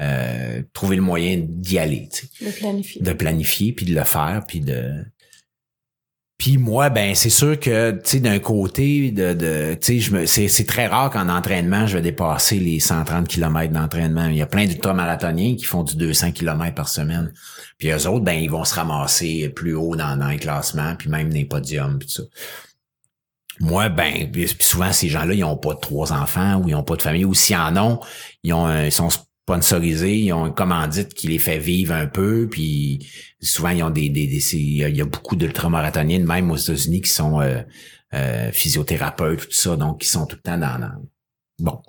euh, trouver le moyen d'y aller. tu sais Le planifier. de planifier puis de le faire puis de puis moi ben c'est sûr que d'un côté de de je c'est c'est très rare qu'en entraînement je vais dépasser les 130 km d'entraînement. Il y a plein d'ultramarathoniens qui font du 200 km par semaine. Puis eux autres ben ils vont se ramasser plus haut dans, dans les classements puis même les podiums puis ça. Moi, ben, puis souvent, ces gens-là, ils ont pas de trois enfants ou ils ont pas de famille, ou s'ils en ont, ils ont un- ils sont sponsorisés, ils ont une commandite qui les fait vivre un peu, puis souvent, ils ont des, des, des- il y a- beaucoup d'ultramarathoniens, même aux États-Unis, qui sont euh, euh, physiothérapeutes, tout ça, donc qui sont tout le temps dans, dans- bon.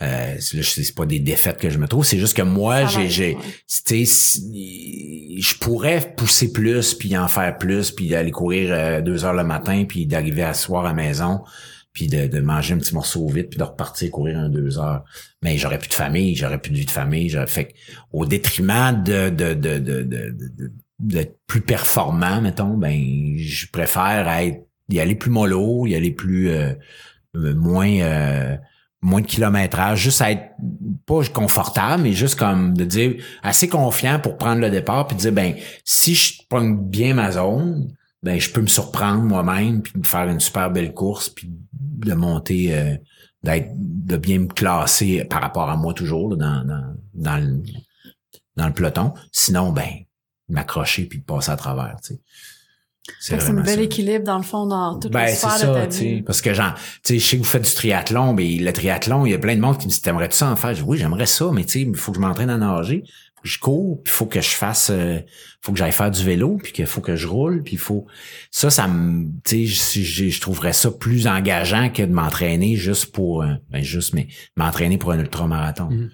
Euh, c'est pas des défaites que je me trouve, c'est juste que moi, j'ai, j'ai, je pourrais pousser plus, puis en faire plus, puis d'aller courir euh, deux heures le matin, puis d'arriver à soir à la maison, puis de, de manger un petit morceau vite, puis de repartir courir un deux heures. Mais j'aurais plus de famille, j'aurais plus de vie de famille. Fait au détriment de de de de de, de- d'être plus performant, mettons, ben je préfère être y aller plus mollo, y aller plus euh, euh, moins euh, moins de kilométrage, juste à être pas confortable, mais juste comme de dire assez confiant pour prendre le départ puis de dire ben si je prends bien ma zone, ben je peux me surprendre moi-même puis de faire une super belle course puis de monter euh, d'être de bien me classer par rapport à moi toujours là, dans dans dans le, dans le peloton. Sinon ben m'accrocher puis de passer à travers, tu sais. C'est un bel ça. équilibre dans le fond dans toutes Ben, les c'est sphères de ça, ta vie. Parce que genre, tu sais, je sais que vous faites du triathlon, mais le triathlon, il y a plein de monde qui me dit, t'aimerais-tu ça en faire? Je dis, oui, j'aimerais ça, mais tu sais, il faut que je m'entraîne à nager, je cours, puis faut que je fasse, euh, faut que j'aille faire du vélo, puis qu'il faut que je roule, puis il faut, ça, ça me, tu sais, je, je, je trouverais ça plus engageant que de m'entraîner juste pour, euh, ben juste, mais m'entraîner pour un ultramarathon. Mhm.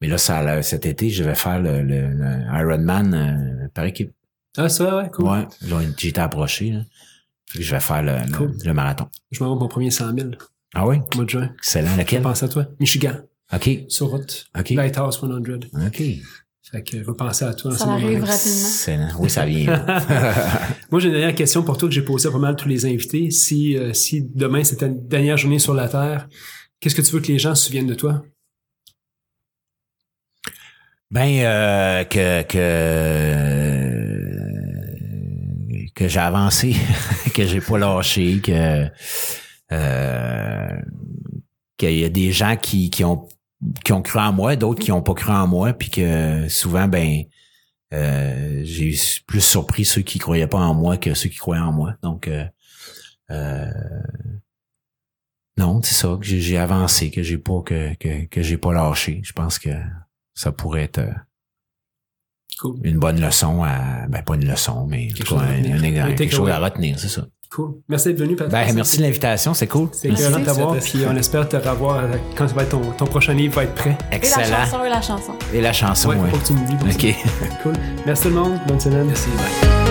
Mais là, ça, cet été, je vais faire le, le, le Ironman euh, par équipe. Ah, c'est vrai, ouais, cool. Ouais, j'ai été approché, là. Je vais faire le, le- Cool. le marathon. Je me rends mon premier 100 000 Ah oui? au mois de juin. Excellent. Je Lequel? pense à toi. Michigan, OK. sur route. OK. Lighthouse 100. OK. Fait que je vais penser à toi. en Ça arrive rapidement. Excellent. Oui, ça vient. Moi, j'ai une dernière question pour toi que j'ai posée à pas mal tous les invités. Si, euh, si demain, c'est ta dernière journée sur la Terre, qu'est-ce que tu veux que les gens se souviennent de toi? ben, euh, que, que, que j'ai avancé, que j'ai pas lâché, que, euh, qu'il y a des gens qui, qui ont, qui ont cru en moi, d'autres qui ont pas cru en moi, puis que souvent, ben, euh, j'ai plus surpris ceux qui croyaient pas en moi que ceux qui croyaient en moi. Donc, euh, euh, non, c'est ça que j'ai- avancé, que j'ai pas que que, que j'ai pas lâché. Je pense que ça pourrait être euh, Cool. une bonne leçon à ben pas une leçon, mais Quelque chose à un- retenir. un- Un quelque chose takeaway. à retenir, c'est ça. Cool. Merci d'être venu, Patrick. Ben merci de l'invitation, c'est cool. C'est excellent de t'avoir, puis on espère te revoir euh, quand ça va être ton, ton prochain livre va être prêt. Et la Excellent. chanson, et la chanson. Et la chanson, Ouais, ouais. faut que tu me dises. OK. Cool. Merci tout le monde. Bonne semaine. Merci, bye.